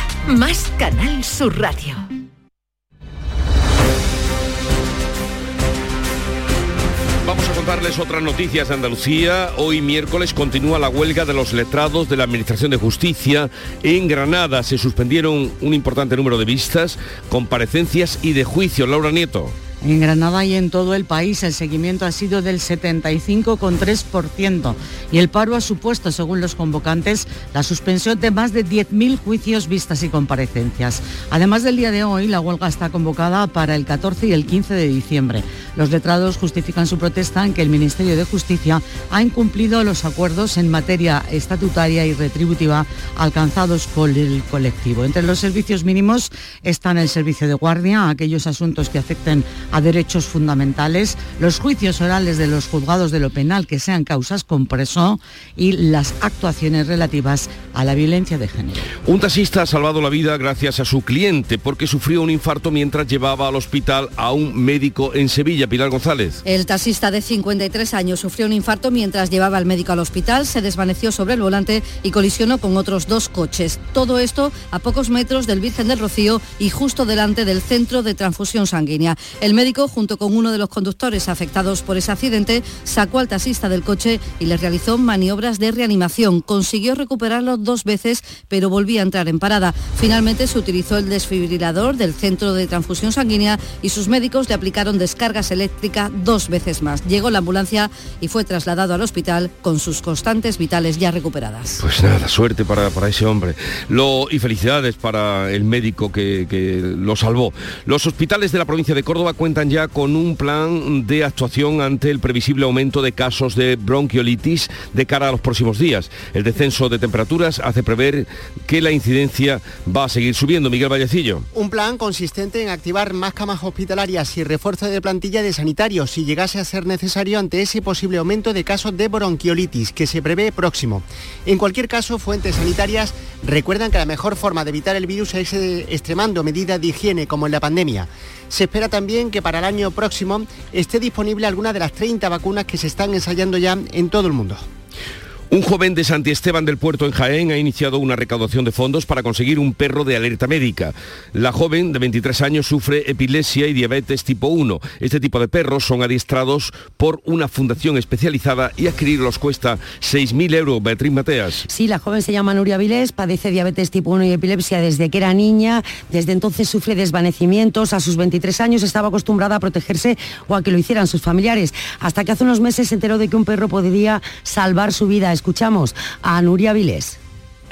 más Canal Sur Radio. Vamos a contarles otras noticias de Andalucía. Hoy miércoles continúa la huelga de los letrados de la Administración de Justicia. En Granada se suspendieron un importante número de vistas, comparecencias y de juicios. Laura Nieto. En Granada y en todo el país el seguimiento ha sido del 75,3% y el paro ha supuesto, según los convocantes, la suspensión de más de 10.000 juicios, vistas y comparecencias. Además del día de hoy, la huelga está convocada para el 14 y el 15 de diciembre. Los letrados justifican su protesta en que el Ministerio de Justicia ha incumplido los acuerdos en materia estatutaria y retributiva alcanzados con el colectivo. Entre los servicios mínimos están el servicio de guardia, aquellos asuntos que afecten a derechos fundamentales, los juicios orales de los juzgados de lo penal que sean causas con preso y las actuaciones relativas a la violencia de género. Un taxista ha salvado la vida gracias a su cliente porque sufrió un infarto mientras llevaba al hospital a un médico en Sevilla, Pilar González. El taxista de 53 años sufrió un infarto mientras llevaba al médico al hospital, se desvaneció sobre el volante y colisionó con otros dos coches. Todo esto a pocos metros del Virgen del Rocío y justo delante del centro de transfusión sanguínea. El médico, junto con uno de los conductores afectados por ese accidente, sacó al taxista del coche y le realizó maniobras de reanimación. Consiguió recuperarlo dos veces, pero volvía a entrar en parada. Finalmente se utilizó el desfibrilador del centro de transfusión sanguínea y sus médicos le aplicaron descargas eléctricas dos veces más. Llegó la ambulancia y fue trasladado al hospital con sus constantes vitales ya recuperadas. Pues nada, suerte para, para ese hombre. Y felicidades para el médico que, que lo salvó. Los hospitales de la provincia de Córdoba cuentan ya con un plan de actuación ante el previsible aumento de casos de bronquiolitis de cara a los próximos días. El descenso de temperaturas hace prever que la incidencia va a seguir subiendo. Miguel Vallecillo. Un plan consistente en activar más camas hospitalarias y refuerzo de plantilla de sanitarios si llegase a ser necesario ante ese posible aumento de casos de bronquiolitis que se prevé próximo. En cualquier caso, fuentes sanitarias recuerdan que la mejor forma de evitar el virus es eh, extremando medidas de higiene como en la pandemia. Se espera también que para el año próximo esté disponible alguna de las 30 vacunas que se están ensayando ya en todo el mundo. Un joven de Santi Esteban del Puerto en Jaén ha iniciado una recaudación de fondos para conseguir un perro de alerta médica. La joven de 23 años sufre epilepsia y diabetes tipo 1. Este tipo de perros son adiestrados por una fundación especializada y adquirirlos cuesta 6.000 euros. Beatriz Mateas. Sí, la joven se llama Nuria Vilés, padece diabetes tipo 1 y epilepsia desde que era niña. Desde entonces sufre desvanecimientos. A sus 23 años estaba acostumbrada a protegerse o a que lo hicieran sus familiares. Hasta que hace unos meses se enteró de que un perro podría salvar su vida escuchamos a Nuria Vilés.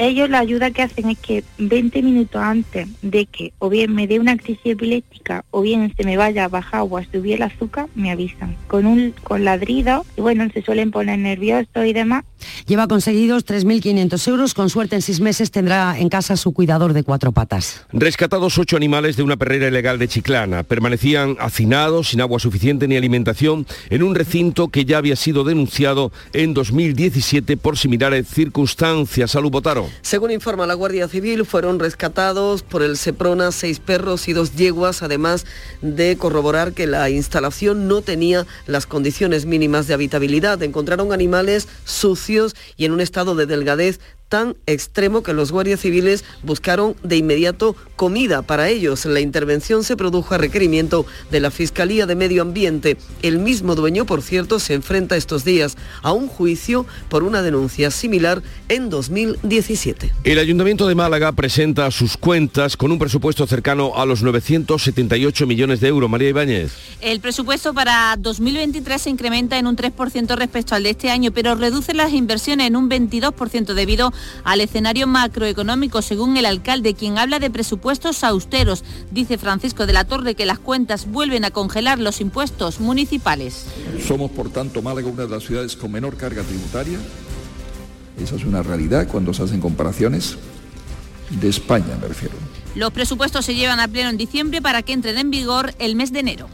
Ellos la ayuda que hacen es que 20 minutos antes de que o bien me dé una crisis epiléptica o bien se me vaya a bajar o a subir el azúcar, me avisan. Con un con ladrido, y bueno, se suelen poner nerviosos y demás. Lleva conseguidos 3.500 euros. Con suerte en seis meses tendrá en casa su cuidador de cuatro patas. Rescatados ocho animales de una perrera ilegal de Chiclana. Permanecían hacinados, sin agua suficiente ni alimentación, en un recinto que ya había sido denunciado en 2017 por similares circunstancias. Salud Botaro. Según informa la Guardia Civil, fueron rescatados por el Seprona seis perros y dos yeguas, además de corroborar que la instalación no tenía las condiciones mínimas de habitabilidad. Encontraron animales sucios y en un estado de delgadez tan extremo que los guardias civiles buscaron de inmediato comida para ellos. La intervención se produjo a requerimiento de la Fiscalía de Medio Ambiente. El mismo dueño, por cierto, se enfrenta estos días a un juicio por una denuncia similar en 2017. El Ayuntamiento de Málaga presenta sus cuentas con un presupuesto cercano a los 978 millones de euros. María Ibáñez. El presupuesto para 2023 se incrementa en un 3% respecto al de este año, pero reduce las inversiones en un 22% debido al escenario macroeconómico, según el alcalde, quien habla de presupuestos austeros. Dice Francisco de la Torre que las cuentas vuelven a congelar los impuestos municipales. Somos, por tanto, Málaga una de las ciudades con menor carga tributaria. Esa es una realidad cuando se hacen comparaciones. de España, me refiero. Los presupuestos se llevan a pleno en diciembre para que entren en vigor el mes de enero.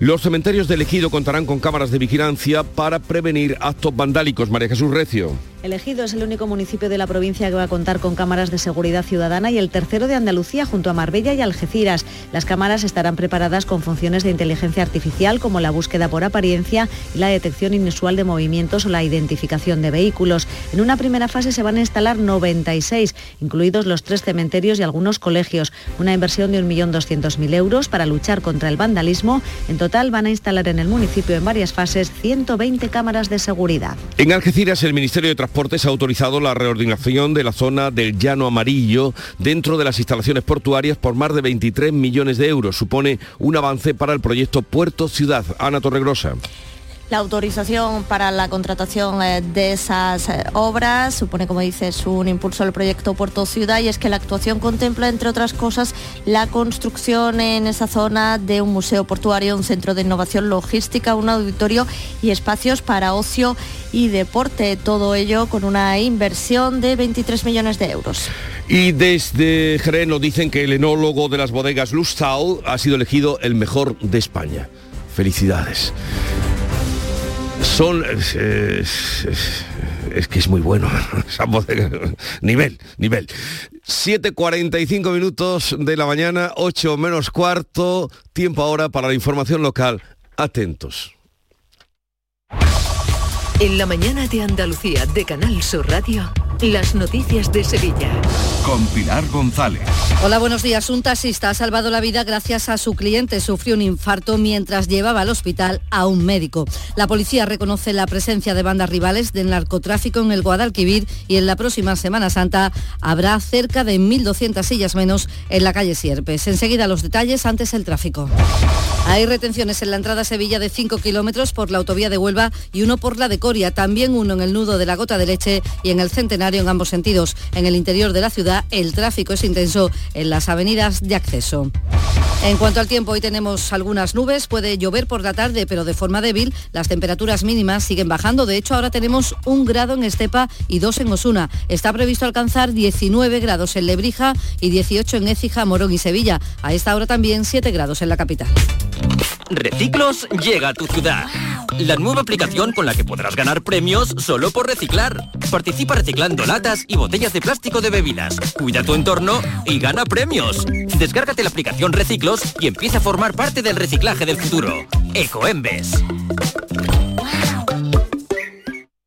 Los cementerios de Ejido contarán con cámaras de vigilancia para prevenir actos vandálicos. María Jesús Recio. El Ejido es el único municipio de la provincia que va a contar con cámaras de seguridad ciudadana y el tercero de Andalucía junto a Marbella y Algeciras. Las cámaras estarán preparadas con funciones de inteligencia artificial como la búsqueda por apariencia y la detección inusual de movimientos o la identificación de vehículos. En una primera fase se van a instalar 96, incluidos los tres cementerios y algunos colegios. Una inversión de 1.200.000 euros para luchar contra el vandalismo. En total van a instalar en el municipio en varias fases 120 cámaras de seguridad. En Algeciras el Ministerio de Transportes ha autorizado la reordinación de la zona del Llano Amarillo dentro de las instalaciones portuarias por más de 23 millones de euros. Supone un avance para el proyecto Puerto Ciudad. Ana Torregrosa. La autorización para la contratación eh, de esas eh, obras supone, como dices, un impulso al proyecto Puerto Ciudad y es que la actuación contempla, entre otras cosas, la construcción en esa zona de un museo portuario, un centro de innovación logística, un auditorio y espacios para ocio y deporte. Todo ello con una inversión de 23 millones de euros. Y desde Jerez nos dicen que el enólogo de las bodegas Lustau ha sido elegido el mejor de España. Felicidades. Son... Es, es- que es muy bueno. <laughs> <laughs> Nivel, nivel. 7.45 minutos de la mañana, 8 menos cuarto, tiempo ahora para la información local. Atentos. En la mañana de Andalucía de Canal Sur Radio, las noticias de Sevilla. Con Pilar González. Hola, buenos días. Un taxista ha salvado la vida gracias a su cliente. Sufrió un infarto mientras llevaba al hospital a un médico. La policía reconoce la presencia de bandas rivales del narcotráfico en el Guadalquivir y en la próxima Semana Santa habrá cerca de 1.200 sillas menos en la calle Sierpes. Enseguida los detalles, antes el tráfico. Hay retenciones en la entrada a Sevilla de 5 kilómetros por la autovía de Huelva y uno por la de Coria, también uno en el nudo de la Gota de Leche y en el Centenario en ambos sentidos. En el interior de la ciudad el tráfico es intenso en las avenidas de acceso. En cuanto al tiempo, hoy tenemos algunas nubes, puede llover por la tarde, pero de forma débil. Las temperaturas mínimas siguen bajando. De hecho, ahora tenemos un grado en Estepa y dos en Osuna. Está previsto alcanzar 19 grados en Lebrija y 18 en Écija, Morón y Sevilla. A esta hora también 7 grados en la capital. Reciclos llega a tu ciudad. La nueva aplicación con la que podrás ganar premios solo por reciclar. Participa reciclando latas y botellas de plástico de bebidas. Cuida tu entorno y gana premios. Descárgate la aplicación Reciclos y empieza a formar parte del reciclaje del futuro. Ecoembes.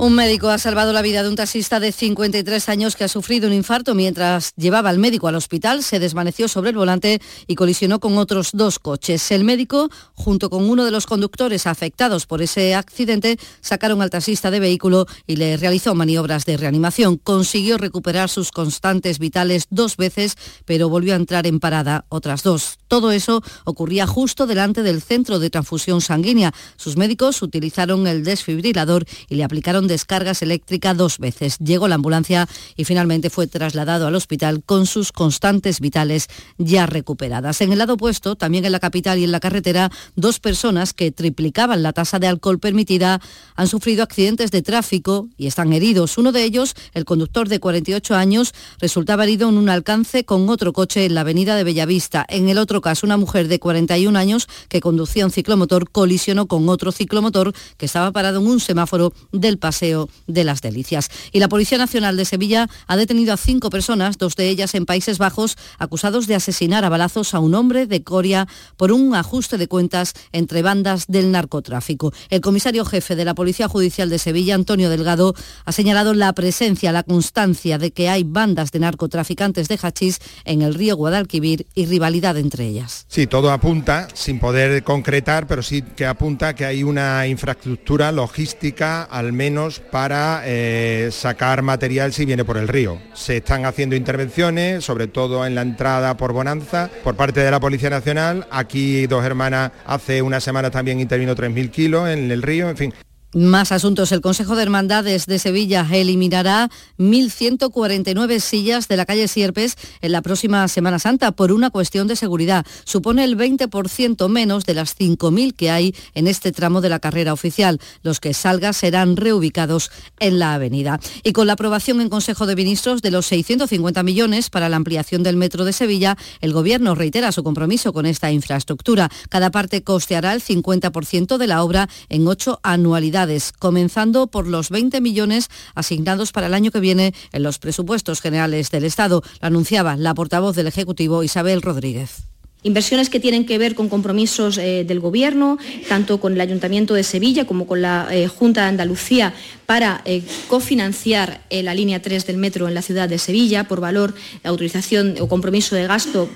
Un médico ha salvado la vida de un taxista de 53 años que ha sufrido un infarto mientras llevaba al médico al hospital, se desvaneció sobre el volante y colisionó con otros dos coches. El médico, junto con uno de los conductores afectados por ese accidente, sacaron al taxista de vehículo y le realizó maniobras de reanimación. Consiguió recuperar sus constantes vitales dos veces, pero volvió a entrar en parada otras dos. Todo eso ocurría justo delante del centro de transfusión sanguínea. Sus médicos utilizaron el desfibrilador y le aplicaron descargas eléctricas dos veces. Llegó la ambulancia y finalmente fue trasladado al hospital con sus constantes vitales ya recuperadas. En el lado opuesto, también en la capital y en la carretera, dos personas que triplicaban la tasa de alcohol permitida han sufrido accidentes de tráfico y están heridos. Uno de ellos, el conductor de 48 años, resultaba herido en un alcance con otro coche en la avenida de Bellavista. En el otro caso, una mujer de 41 años que conducía un ciclomotor colisionó con otro ciclomotor que estaba parado en un semáforo del Paseo de las Delicias. Y la Policía Nacional de Sevilla ha detenido a cinco personas, dos de ellas en Países Bajos, acusados de asesinar a balazos a un hombre de Coria por un ajuste de cuentas entre bandas del narcotráfico. El comisario jefe de la Policía Judicial de Sevilla, Antonio Delgado, ha señalado la presencia, la constancia de que hay bandas de narcotraficantes de hachís en el río Guadalquivir y rivalidad entre ellas. Sí, todo apunta, sin poder concretar, pero sí que apunta que hay una infraestructura logística, al menos para eh, sacar material si viene por el río. Se están haciendo intervenciones, sobre todo en la entrada por Bonanza, por parte de la Policía Nacional. Aquí dos hermanas hace una semana también intervino 3.000 kilos en el río, en fin. Más asuntos. El Consejo de Hermandades de Sevilla eliminará 1.149 sillas de la calle Sierpes en la próxima Semana Santa por una cuestión de seguridad. Supone el 20% menos de las 5.000 que hay en este tramo de la carrera oficial. Los que salgan serán reubicados en la avenida. Y con la aprobación en Consejo de Ministros de los 650 millones para la ampliación del metro de Sevilla, el Gobierno reitera su compromiso con esta infraestructura. Cada parte costeará el 50% de la obra en ocho anualidades comenzando por los 20 millones asignados para el año que viene en los presupuestos generales del Estado, lo anunciaba la portavoz del Ejecutivo Isabel Rodríguez. Inversiones que tienen que ver con compromisos eh, del Gobierno, tanto con el Ayuntamiento de Sevilla como con la eh, Junta de Andalucía, para eh, cofinanciar la línea 3 del metro en la ciudad de Sevilla por valor, autorización o compromiso de gasto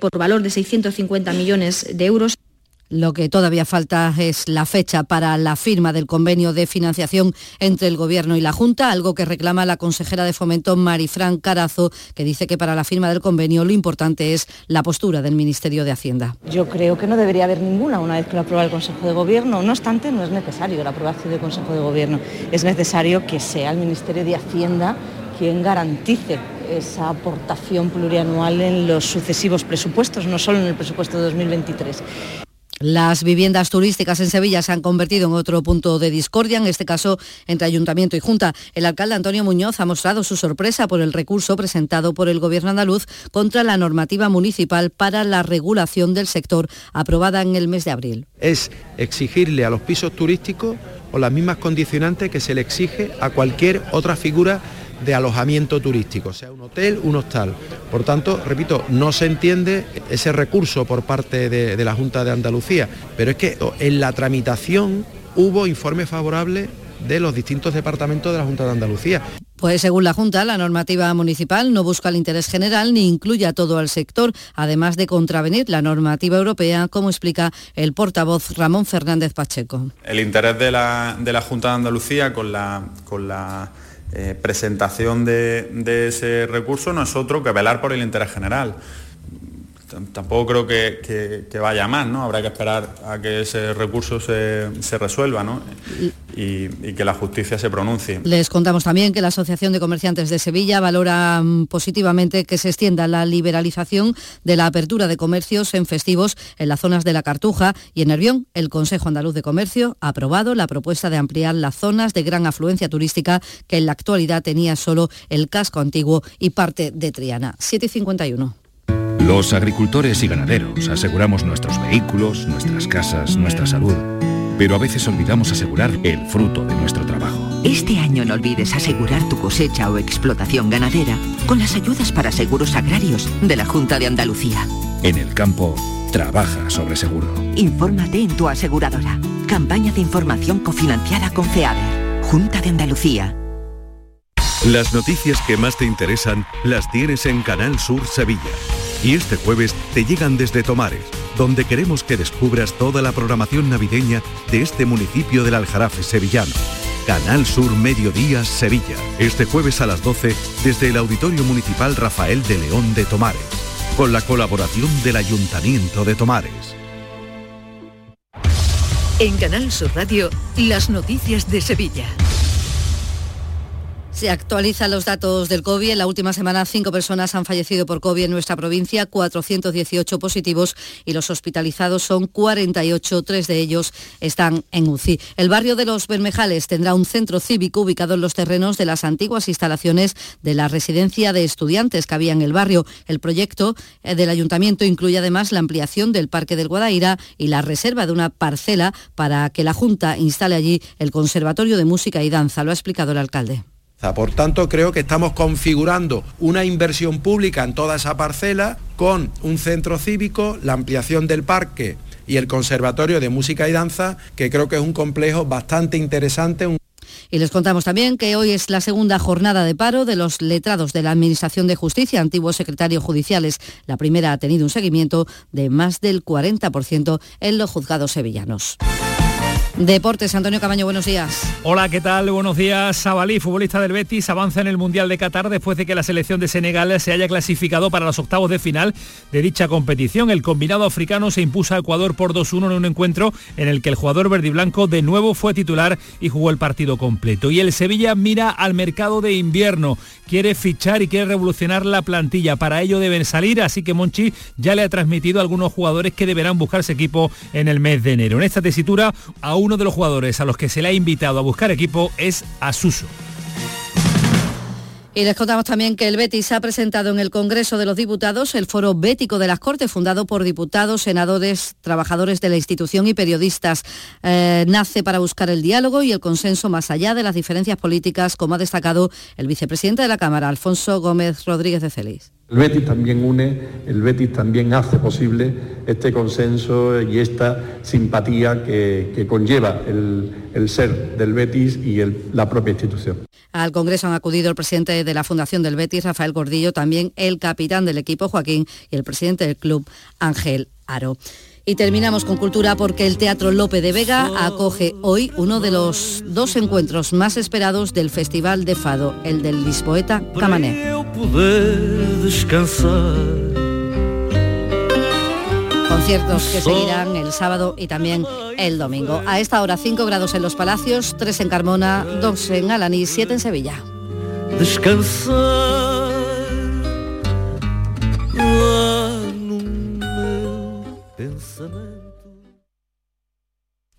por valor de 650 millones de euros. Lo que todavía falta es la fecha para la firma del convenio de financiación entre el Gobierno y la Junta, algo que reclama la consejera de Fomento Marifran Carazo, que dice que para la firma del convenio lo importante es la postura del Ministerio de Hacienda. Yo creo que no debería haber ninguna una vez que lo aprueba el Consejo de Gobierno. No obstante, no es necesario la aprobación del Consejo de Gobierno. Es necesario que sea el Ministerio de Hacienda quien garantice esa aportación plurianual en los sucesivos presupuestos, no solo en el presupuesto de 2023. Las viviendas turísticas en Sevilla se han convertido en otro punto de discordia, en este caso entre Ayuntamiento y Junta. El alcalde Antonio Muñoz ha mostrado su sorpresa por el recurso presentado por el Gobierno andaluz contra la normativa municipal para la regulación del sector aprobada en el mes de abril. Es exigirle a los pisos turísticos o las mismas condicionantes que se le exige a cualquier otra figura de alojamiento turístico, sea un hotel, un hostal. Por tanto, repito, no se entiende ese recurso por parte de, la Junta de Andalucía, pero es que en la tramitación hubo informe favorable de los distintos departamentos de la Junta de Andalucía. Pues según la Junta, la normativa municipal no busca el interés general ni incluye a todo el sector, además de contravenir la normativa europea, como explica el portavoz Ramón Fernández Pacheco. El interés de la, de la Junta de Andalucía con la, con la eh, presentación de, ese recurso no es otro que velar por el interés general. Tampoco creo que, vaya más, ¿no? Habrá que esperar a que ese recurso se, resuelva, Y, que la justicia se pronuncie. Les contamos también que la Asociación de Comerciantes de Sevilla valora mm, positivamente que se extienda la liberalización de la apertura de comercios en festivos en las zonas de la Cartuja y en Nervión. El Consejo Andaluz de Comercio ha aprobado la propuesta de ampliar las zonas de gran afluencia turística que en la actualidad tenía solo el casco antiguo y parte de Triana. 751. Los agricultores y ganaderos aseguramos nuestros vehículos, nuestras casas, nuestra salud, pero a veces olvidamos asegurar el fruto de nuestro trabajo. Este año no olvides asegurar tu cosecha o explotación ganadera con las ayudas para seguros agrarios de la Junta de Andalucía. En el campo, trabaja sobre seguro. Infórmate en tu aseguradora. Campaña de información cofinanciada con FEADER. Junta de Andalucía. Las noticias que más te interesan las tienes en Canal Sur Sevilla. Y este jueves te llegan desde Tomares, donde queremos que descubras toda la programación navideña de este municipio del Aljarafe sevillano. Canal Sur Mediodía Sevilla. Este jueves a las 12 desde el Auditorio Municipal Rafael de León de Tomares, con la colaboración del Ayuntamiento de Tomares. En Canal Sur Radio, las noticias de Sevilla. Se actualizan los datos del COVID. En la última semana, cinco personas han fallecido por COVID en nuestra provincia, 418 positivos y los hospitalizados son 48. Tres de ellos están en UCI. El barrio de los Bermejales tendrá un centro cívico ubicado en los terrenos de las antiguas instalaciones de la residencia de estudiantes que había en el barrio. El proyecto eh, del ayuntamiento incluye además la ampliación del Parque del Guadaira y la reserva de una parcela para que la Junta instale allí el Conservatorio de Música y Danza. Lo ha explicado el alcalde. Por tanto, creo que estamos configurando una inversión pública en toda esa parcela con un centro cívico, la ampliación del parque y el Conservatorio de Música y Danza, que creo que es un complejo bastante interesante. Y les contamos también que hoy es la segunda jornada de paro de los letrados de la Administración de Justicia, antiguos secretarios judiciales. La primera ha tenido un seguimiento de más del 40% en los juzgados sevillanos. Deportes, Antonio Camaño, buenos días. Hola, ¿qué tal? Buenos días. Sabalí, futbolista del Betis, avanza en el Mundial de Qatar después de que la selección de Senegal se haya clasificado para los octavos de final de dicha competición. El combinado africano se impuso a Ecuador por 2-1 en un encuentro en el que el jugador verde y blanco de nuevo fue titular y jugó el partido completo. Y el Sevilla mira al mercado de invierno, quiere fichar y quiere revolucionar la plantilla. Para ello deben salir, así que Monchi ya le ha transmitido algunos jugadores que deberán buscarse equipo en el mes de enero. En esta tesitura, aún uno de los jugadores a los que se le ha invitado a buscar equipo es Asuso. Y les contamos también que el Betis ha presentado en el Congreso de los Diputados el Foro Bético de las Cortes, fundado por diputados, senadores, trabajadores de la institución y periodistas. Eh, nace para buscar el diálogo y el consenso más allá de las diferencias políticas, como ha destacado el vicepresidente de la Cámara, Alfonso Gómez Rodríguez de Celis. El Betis también une, el Betis también hace posible este consenso y esta simpatía que, conlleva el, ser del Betis y la propia institución. Al Congreso han acudido el presidente de la Fundación del Betis, Rafael Gordillo, también el capitán del equipo, Joaquín, y el presidente del club, Ángel Aro. Y terminamos con cultura porque el Teatro Lope de Vega acoge hoy uno de los dos encuentros más esperados del Festival de Fado, el del Lisboeta Camané. Conciertos que seguirán el sábado y también el domingo. A esta hora 5 grados en los Palacios, 3 en Carmona, 2 en Alanís, 7 en Sevilla.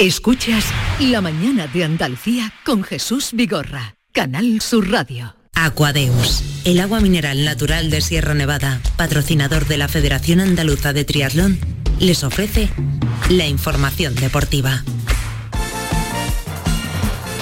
Escuchas La mañana de Andalucía con Jesús Vigorra, Canal Sur Radio. Aquadeus, el agua mineral natural de Sierra Nevada, patrocinador de la Federación Andaluza de Triatlón, les ofrece la información deportiva.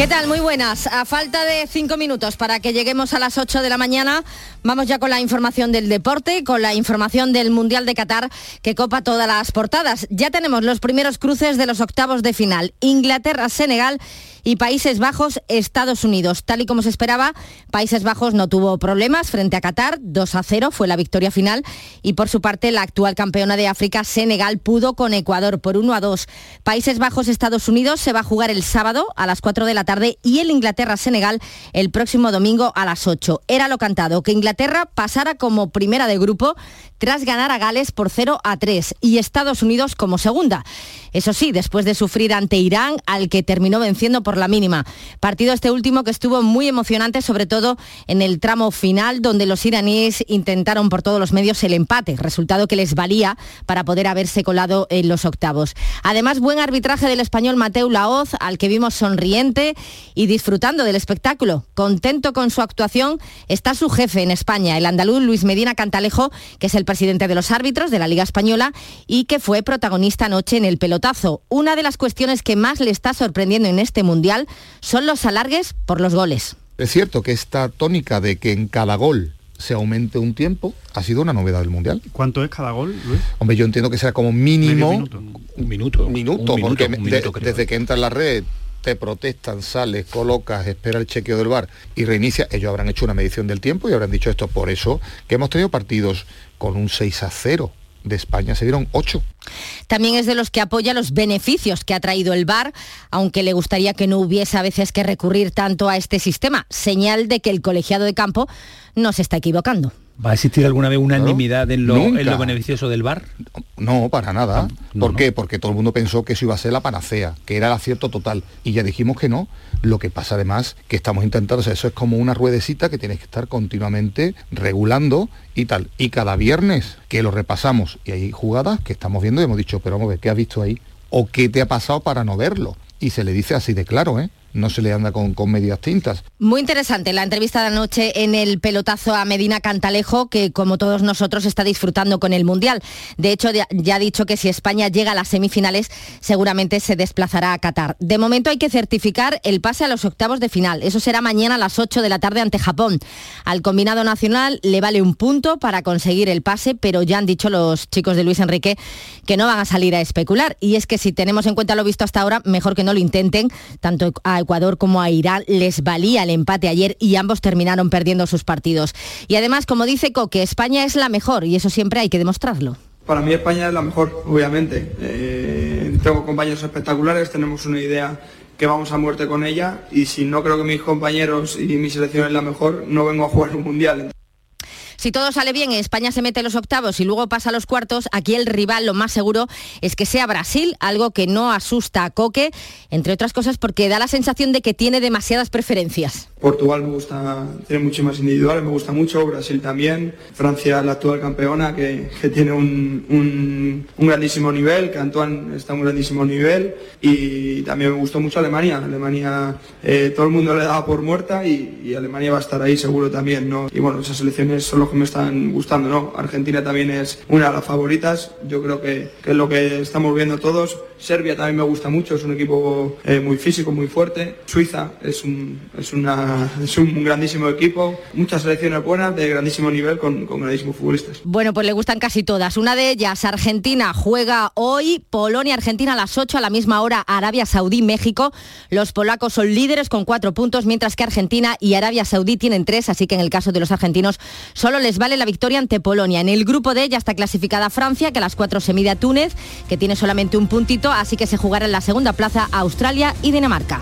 ¿Qué tal? Muy buenas. A falta de cinco minutos para que lleguemos a las 8 de la mañana, vamos ya con la información del deporte, con la información del Mundial de Qatar que copa todas las portadas. Ya tenemos los primeros cruces de los octavos de final. Inglaterra-Senegal y Países Bajos, Estados Unidos. Tal y como se esperaba, Países Bajos no tuvo problemas frente a Qatar, 2 a 0 fue la victoria final y por su parte la actual campeona de África, Senegal, pudo con Ecuador por 1 a 2. Países Bajos, Estados Unidos se va a jugar el sábado a las 4 de la tarde y el Inglaterra-Senegal el próximo domingo a las 8. Era lo cantado, que Inglaterra pasara como primera de grupo tras ganar a Gales por 0 a 3 y Estados Unidos como segunda. Eso sí, después de sufrir ante Irán, al que terminó venciendo por la mínima. Partido este último que estuvo muy emocionante, sobre todo en el tramo final, donde los iraníes intentaron por todos los medios el empate, resultado que les valía para poder haberse colado en los octavos. Además, buen arbitraje del español Mateo Laoz, al que vimos sonriente y disfrutando del espectáculo. Contento con su actuación está su jefe en España, el andaluz Luis Medina Cantalejo, que es el presidente de los árbitros de la Liga Española y que fue protagonista anoche en el pelotazo. Una de las cuestiones que más le está sorprendiendo en este mundial son los alargues por los goles. Es cierto que esta tónica de que en cada gol se aumente un tiempo ha sido una novedad del mundial. ¿Cuánto es cada gol, Luis? Hombre, yo entiendo que será como mínimo un minuto. Un minuto, porque desde que entra en la red te protestan, sales, colocas, espera el chequeo del bar y reinicia, ellos habrán hecho una medición del tiempo y habrán dicho esto. Por eso que hemos tenido partidos con un 6 a 0 de España se dieron 8. También es de los que apoya los beneficios que ha traído el VAR, aunque le gustaría que no hubiese a veces que recurrir tanto a este sistema, señal de que el colegiado de campo no se está equivocando. ¿Va a existir alguna vez unanimidad en, lo, en lo beneficioso del bar? No, para nada. Ah, ¿Por qué? Porque todo el mundo pensó que eso iba a ser la panacea, que era el acierto total. Y ya dijimos que no. Lo que pasa además que estamos intentando, eso es como una ruedecita que tienes que estar continuamente regulando y tal. Y cada viernes que lo repasamos y hay jugadas que estamos viendo y hemos dicho, pero vamos a ver, ¿qué has visto ahí? ¿O qué te ha pasado para no verlo? Y se le dice así de claro, ¿eh? No se le anda con, con, medias tintas. Muy interesante la entrevista de anoche en el pelotazo a Medina Cantalejo, que como todos nosotros está disfrutando con el Mundial. De hecho, ya ha dicho que si España llega a las semifinales, seguramente se desplazará a Qatar. De momento hay que certificar el pase a los octavos de final. Eso será mañana a las 8 de la tarde ante Japón. Al combinado nacional le vale un punto para conseguir el pase, pero ya han dicho los chicos de Luis Enrique que no van a salir a especular. Y es que si tenemos en cuenta lo visto hasta ahora, mejor que no lo intenten, tanto a Ecuador como a Irán les valía el empate ayer y ambos terminaron perdiendo sus partidos. Y además, como dice Coque, España es la mejor y eso siempre hay que demostrarlo. Para mí España es la mejor, obviamente. Eh, tengo compañeros espectaculares, tenemos una idea que vamos a muerte con ella y si no creo que mis compañeros y mi selección es la mejor, no vengo a jugar un mundial. Si todo sale bien, España se mete los octavos y luego pasa a los cuartos, aquí el rival lo más seguro es que sea Brasil, algo que no asusta a Coque, entre otras cosas porque da la sensación de que tiene demasiadas preferencias. Portugal me gusta, tiene mucho más individuales, me gusta mucho, Brasil también, Francia la actual campeona que, tiene un, grandísimo nivel, que Antoine está a un grandísimo nivel y también me gustó mucho Alemania, Alemania eh, todo el mundo le daba por muerta y, y, Alemania va a estar ahí seguro también, ¿no? Y bueno, esas selecciones son los que me están gustando, ¿no? Argentina también es una de las favoritas, yo creo que, es lo que estamos viendo todos. Serbia también me gusta mucho, es un equipo eh, muy físico, muy fuerte. Suiza es un, es, una, es un grandísimo equipo, muchas selecciones buenas de grandísimo nivel con, con grandísimos futbolistas. Bueno, pues le gustan casi todas. Una de ellas, Argentina, juega hoy, Polonia, Argentina a las 8 a la misma hora, Arabia Saudí, México. Los polacos son líderes con cuatro puntos, mientras que Argentina y Arabia Saudí tienen tres, así que en el caso de los argentinos solo les vale la victoria ante Polonia. En el grupo de ella está clasificada Francia, que a las cuatro se mide a Túnez, que tiene solamente un puntito, así que se jugará en la segunda plaza Australia y Dinamarca.